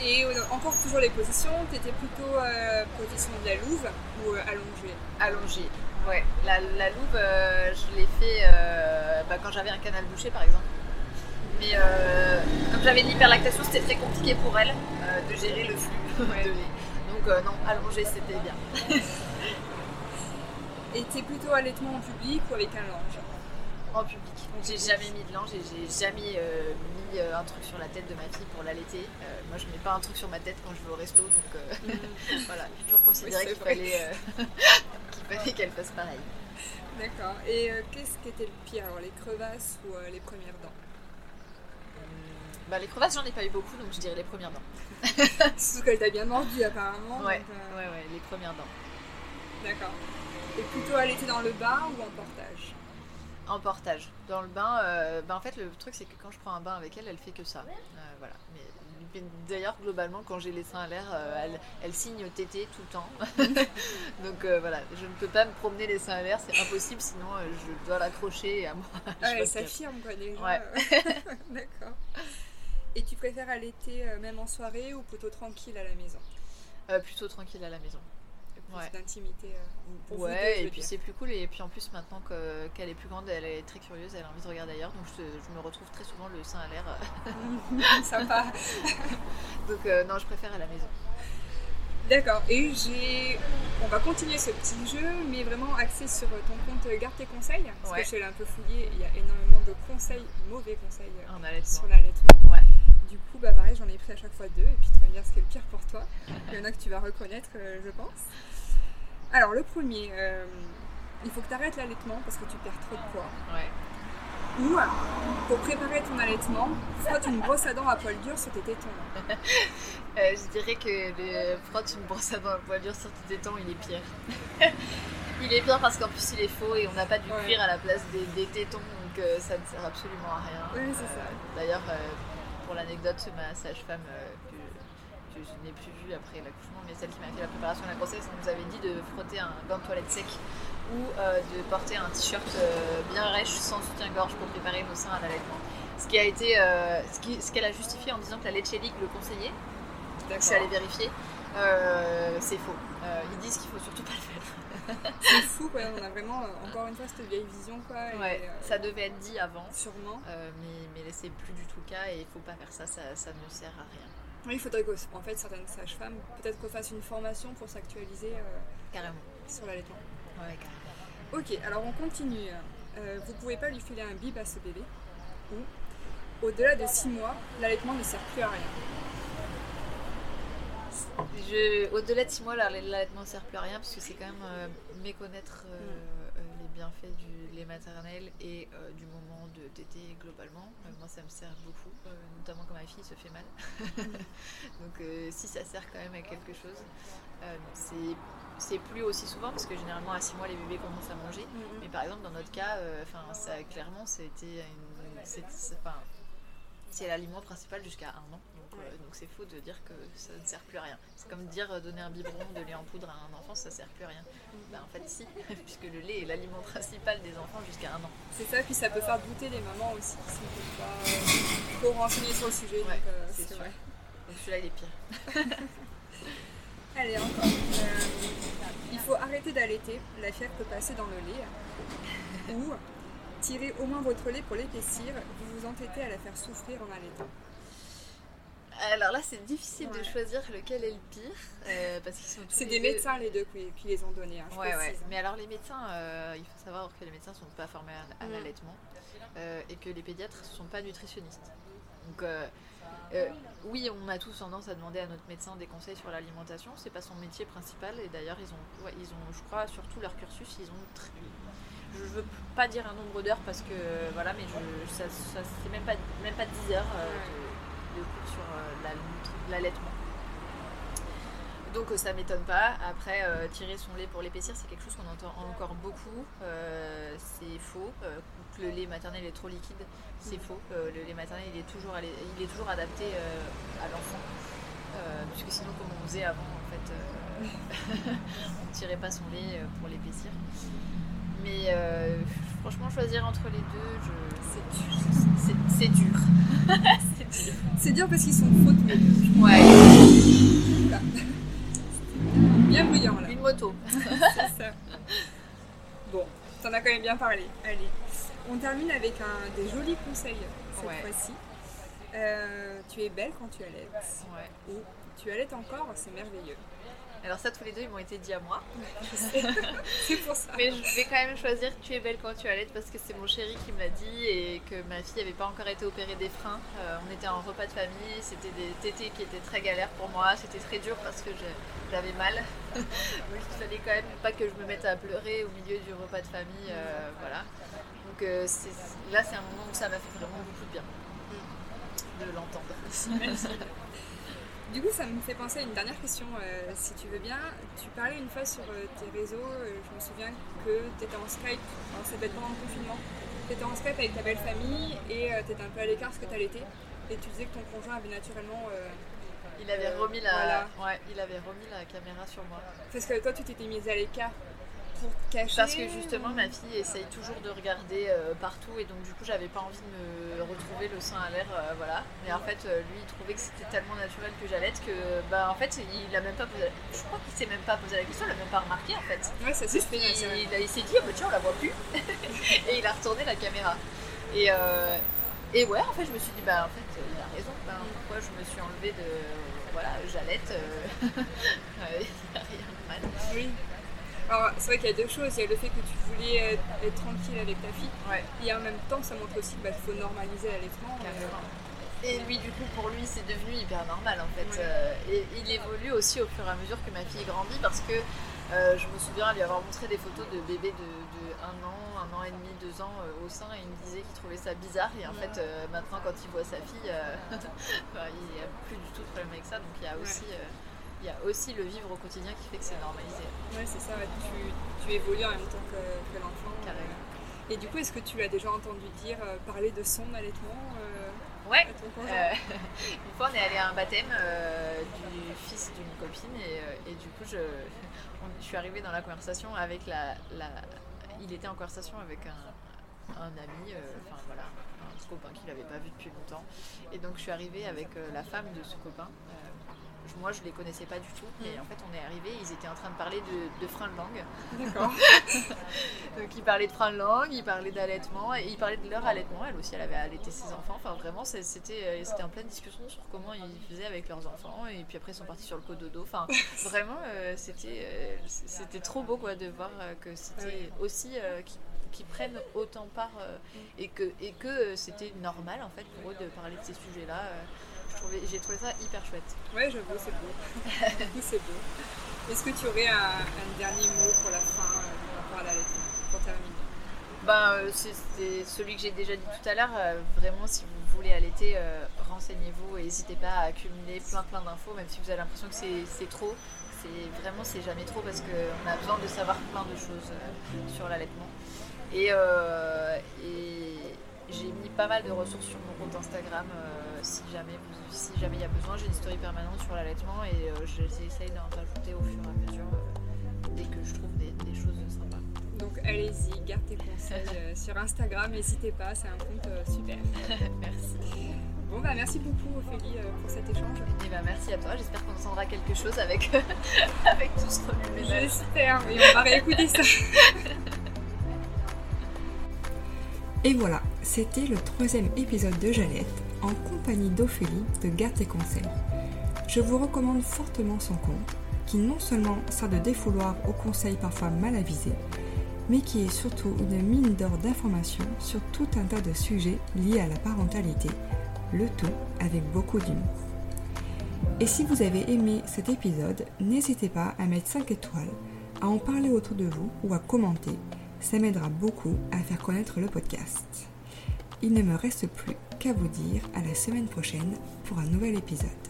Et encore toujours les positions, t'étais plutôt euh, position de la louve ou allongée? Allongée. Ouais, la, la louve, euh, je l'ai fait euh, bah, quand j'avais un canal bouché par exemple. Mais euh, comme j'avais de l'hyperlactation, c'était très compliqué pour elle de gérer le flux de lait. Donc non, allonger c'était bien. Et t'es plutôt allaitement en public ou avec un linge? En public. J'ai jamais mis de linge et j'ai jamais mis un truc sur la tête de ma fille pour l'allaiter. moi je mets pas un truc sur ma tête quand je vais au resto, donc mm. voilà, j'ai toujours considéré qu'il fallait qu'elle fasse pareil. D'accord. Et euh, qu'est-ce qui était le pire? Alors les crevasses ou euh, les premières dents? Bah, Les crevasses, j'en ai pas eu beaucoup, donc je dirais les premières dents. Surtout qu'elle t'a bien mordu apparemment. Ouais, euh, ouais, ouais, les premières dents. D'accord. Et plutôt était dans le bain ou en portage? En portage. Dans le bain, bah, en fait, le truc, c'est que quand je prends un bain avec elle, elle fait que ça. voilà. Mais D'ailleurs, globalement, quand j'ai les seins à l'air, euh, elle, signe tété tout le temps. Donc euh, voilà, je ne peux pas me promener les seins à l'air, c'est impossible, sinon euh, je dois l'accrocher à moi. Ah, elle s'affirme quoi déjà. Ouais. D'accord. Et tu préfères allaiter même en soirée ou plutôt tranquille à la maison? Plutôt tranquille à la maison ouais. d'intimité. Euh, ouais, et puis c'est plus cool. Et puis en plus, maintenant qu'elle est plus grande, elle est très curieuse, elle a envie de regarder ailleurs. Donc je, me retrouve très souvent le sein à l'air. Sympa. donc euh, non, je préfère à la maison. D'accord, et j'ai. On va continuer ce petit jeu, mais vraiment axé sur ton compte Garde tes conseils. Parce que je suis un peu fouillée, il y a énormément de conseils, mauvais conseils sur l'allaitement. Ouais. Du coup, bah pareil, j'en ai pris à chaque fois deux, et puis tu vas me dire ce qui est le pire pour toi. Il y en a que tu vas reconnaître, euh, je pense. Alors, le premier, euh, il faut que tu arrêtes l'allaitement parce que tu perds trop de poids. Ouais. Ou, pour préparer ton allaitement, frotte une brosse à dents à poil dur sur tes tétons. Euh, je dirais que le frotte une brosse à dents à poil dur sur tes tétons, il est pire. il est pire parce qu'en plus, il est faux et on n'a pas du cuir à la place des, tétons, donc euh, ça ne sert absolument à rien. Oui, c'est ça. D'ailleurs, pour l'anecdote, ma sage-femme que je n'ai plus vu après l'accouchement, mais celle qui m'a fait la préparation de la grossesse, nous avait dit de frotter un gant de toilette sec ou euh, de porter un t-shirt euh, bien rêche sans soutien-gorge pour préparer nos seins à l'allaitement. Ce qui a été, euh, ce qu'elle a justifié en disant que la Leche League le conseillait. Je suis allée vérifier. c'est faux. ils disent qu'il faut surtout pas le faire. c'est fou. On a vraiment, encore une fois, cette vieille vision, quoi. ça devait être dit avant. Sûrement. mais, mais c'est plus du tout le cas et il faut pas faire ça, ça, ça ne sert à rien. Oui, il faudrait qu'en fait, certaines sages-femmes, peut-être qu'on fasse une formation pour s'actualiser euh, carrément. sur l'allaitement. Ouais, carrément. Ok, alors on continue. Euh, vous pouvez pas lui filer un bib à ce bébé. Ou, au-delà de 6 mois, l'allaitement ne sert plus à rien. Au-delà de 6 mois, l'allaitement ne sert plus à rien parce que c'est quand même euh, méconnaître mm. Bienfaits du lait maternel et du moment de tété globalement. moi, ça me sert beaucoup notamment quand ma fille se fait mal. Donc euh, si ça sert quand même à quelque chose, euh, c'est plus aussi souvent parce que généralement à 6 mois les bébés commencent à manger. Mm-hmm. Mais par exemple dans notre cas, euh, ça clairement c'était c'est l'aliment principal jusqu'à un an. Donc c'est faux de dire que ça ne sert plus à rien. C'est comme dire donner un biberon de lait en poudre à un enfant, ça sert plus à rien. Mm-hmm. Ben, en fait si, puisque le lait est l'aliment principal des enfants jusqu'à un an. C'est ça, puis ça peut faire douter les mamans aussi qui sont pas trop renseignées sur le sujet. Euh, c'est vrai. Donc celui-là il est pire. Allez, encore. Euh, il faut arrêter d'allaiter. La fièvre peut passer dans le lait. Ou tirer au moins votre lait pour l'épaissir. Vous vous entêtez à la faire souffrir en allaitant. Alors là, c'est difficile de choisir lequel est le pire. Euh, parce qu'ils sont C'est des médecins les deux qui, les ont donnés. Hein, ouais, ouais. Mais alors les médecins, euh, il faut savoir que les médecins ne sont pas formés à, mm. l'allaitement euh, et que les pédiatres ne sont pas nutritionnistes. Donc, oui, on a tous tendance à demander à notre médecin des conseils sur l'alimentation. C'est pas son métier principal. Et d'ailleurs, ils ont, ouais, ils ont, je crois, sur tout leur cursus, ils ont. très- Je veux pas dire un nombre d'heures parce que voilà, mais je, ça, ça- c'est même pas, même pas 10 heures euh, sur euh, l'allaitement. Donc euh, ça m'étonne pas. Après, euh, tirer son lait pour l'épaissir, c'est quelque chose qu'on entend encore beaucoup. C'est faux. Le lait maternel est trop liquide, c'est faux. Le lait maternel, il est toujours, adapté à l'enfant. Puisque sinon, comme on faisait avant, en fait, on ne tirait pas son lait pour l'épaissir. Mais euh, franchement, choisir entre les deux, je... c'est, dur. c'est dur. C'est dur parce qu'ils sont les deux. Ouais. Bien brillant là. une moto. C'est ça. Bon, t'en as quand même bien parlé. Allez. On termine avec un des jolis conseils cette Ouais. fois-ci. Euh, tu es belle quand tu allaites. Ouais. Et tu allaites encore, c'est merveilleux. Alors ça, tous les deux, ils m'ont été dit à moi. C'est pour ça. Mais je vais quand même choisir Tu es belle quand tu allaites parce que c'est mon chéri qui me l'a dit et que ma fille n'avait pas encore été opérée des freins. Euh, on était en repas de famille, c'était des tétés qui étaient très galères pour moi, c'était très dur parce que j'avais mal. Donc il fallait quand même pas que je me mette à pleurer au milieu du repas de famille. euh, voilà. Donc euh, là, c'est un moment où ça m'a fait vraiment beaucoup de bien de l'entendre. Du coup, ça me fait penser à une dernière question, euh, si tu veux bien. Tu parlais une fois sur euh, tes réseaux, euh, je me souviens que tu étais en Skype, alors ça devait être pendant le confinement, tu étais en Skype avec ta belle famille et tu étais un peu à l'écart parce que tu allaitais. Et tu disais que ton conjoint avait naturellement. Il avait remis la, voilà. ouais, il avait remis la caméra sur moi. Parce que toi, tu t'étais mise à l'écart pour cacher. Parce que justement, ma fille essaye toujours de regarder euh, partout et donc du coup, j'avais pas envie de me retrouver le sein à l'air, euh, voilà. Mais en fait, euh, lui, il trouvait que c'était tellement naturel que j'allaite que, bah, en fait, il a même pas posé. Je crois qu'il s'est même pas posé la question, il a même pas remarqué en fait. Ouais, ça s'est fait il, s'est dit, ah bah tiens, on la voit plus. et il a retourné la caméra. Et, et ouais, en fait, je me suis dit, bah en fait, il a raison. Bah, pourquoi je me suis enlevée de. Voilà, j'allaite. il n'y a rien de mal. Oui. Alors, c'est vrai qu'il y a deux choses. Il y a le fait que tu voulais être, être tranquille avec ta fille. Ouais. Et en même temps, ça montre aussi qu'il faut normaliser l'allaitement. Carrément. Et lui, du coup, pour lui, c'est devenu hyper normal en fait. Ouais. Euh, et il évolue aussi au fur et à mesure que ma fille grandit parce que euh, je me souviens lui avoir montré des photos de bébés de, de un an, un an et demi, deux ans euh, au sein et il me disait qu'il trouvait ça bizarre. Et en fait, euh, maintenant, quand il voit sa fille, euh, bah, il n'y a plus du tout de problème avec ça. Donc il y a aussi. euh, il y a aussi le vivre au quotidien qui fait que c'est normalisé. Ouais, c'est ça. Tu, tu évolues en même temps que, que l'enfant. Carrément. Et du coup, est-ce que tu as déjà entendu dire euh, parler de son allaitement euh, Ouais, Euh, une fois, on est allé à un baptême euh, du fils d'une copine et, et du coup, je, on- je suis arrivée dans la conversation avec la. la- il était en conversation avec un, un ami, enfin voilà, un copain qu'il n'avait pas vu depuis longtemps. Et donc, je suis arrivée avec la femme de ce copain. Je- moi, je les connaissais pas du tout, mais en fait, on est arrivé, ils étaient en train de parler de, de frein de langue. D'accord. Donc ils parlaient de frein de langue, ils parlaient d'allaitement, et ils parlaient de leur allaitement. Elle aussi, elle avait allaité ses enfants. Enfin, vraiment, c'était euh, c'était en pleine discussion sur comment ils faisaient avec leurs enfants. Et puis après, ils sont partis sur le cododo. Enfin, vraiment, euh, c'était euh, c'était trop beau quoi, de voir que c'était aussi euh, qu'ils qu'ils prennent autant part euh, et que, et que euh, c'était normal en fait pour eux de parler de ces sujets-là. Euh, J'ai trouvé ça hyper chouette. Ouais, j'avoue, c'est beau. C'est beau. Est-ce que tu aurais un, un dernier mot pour la fin euh, par rapport à l'allaitement Pour terminer? Ben, euh, c'est c'est celui que j'ai déjà dit tout à l'heure. euh, vraiment, si vous voulez allaiter, renseignez-vous et n'hésitez pas à accumuler plein plein d'infos, même si vous avez l'impression que c'est trop. C'est vraiment c'est jamais trop parce qu'on a besoin de savoir plein de choses sur l'allaitement. Et, euh, et j'ai mis pas mal de ressources sur mon compte Instagram euh, si jamais si jamais il y a besoin. J'ai une story permanente sur l'allaitement et euh, j'essaye d'en rajouter au fur et à mesure euh, dès que je trouve des, des choses sympas. Donc allez-y, garde tes conseils euh, sur Instagram, n'hésitez pas, c'est un compte euh, super. Merci. Bon bah merci beaucoup Ophélie euh, pour cet échange. Et ben merci à toi, j'espère qu'on entendra quelque chose avec, avec tout ce remue-ménage. J'espère, mais on va réécouter ça. Et voilà, c'était le troisième épisode de Jalette en compagnie d'Ophélie de Garde et Conseil. Je vous recommande fortement son compte, qui non seulement sert de défouloir aux conseils parfois mal avisés, mais qui est surtout une mine d'or d'informations sur tout un tas de sujets liés à la parentalité, le tout avec beaucoup d'humour. Et si vous avez aimé cet épisode, n'hésitez pas à mettre 5 étoiles, à en parler autour de vous ou à commenter. Ça m'aidera beaucoup à faire connaître le podcast il ne me reste plus qu'à vous dire à la semaine prochaine pour un nouvel épisode.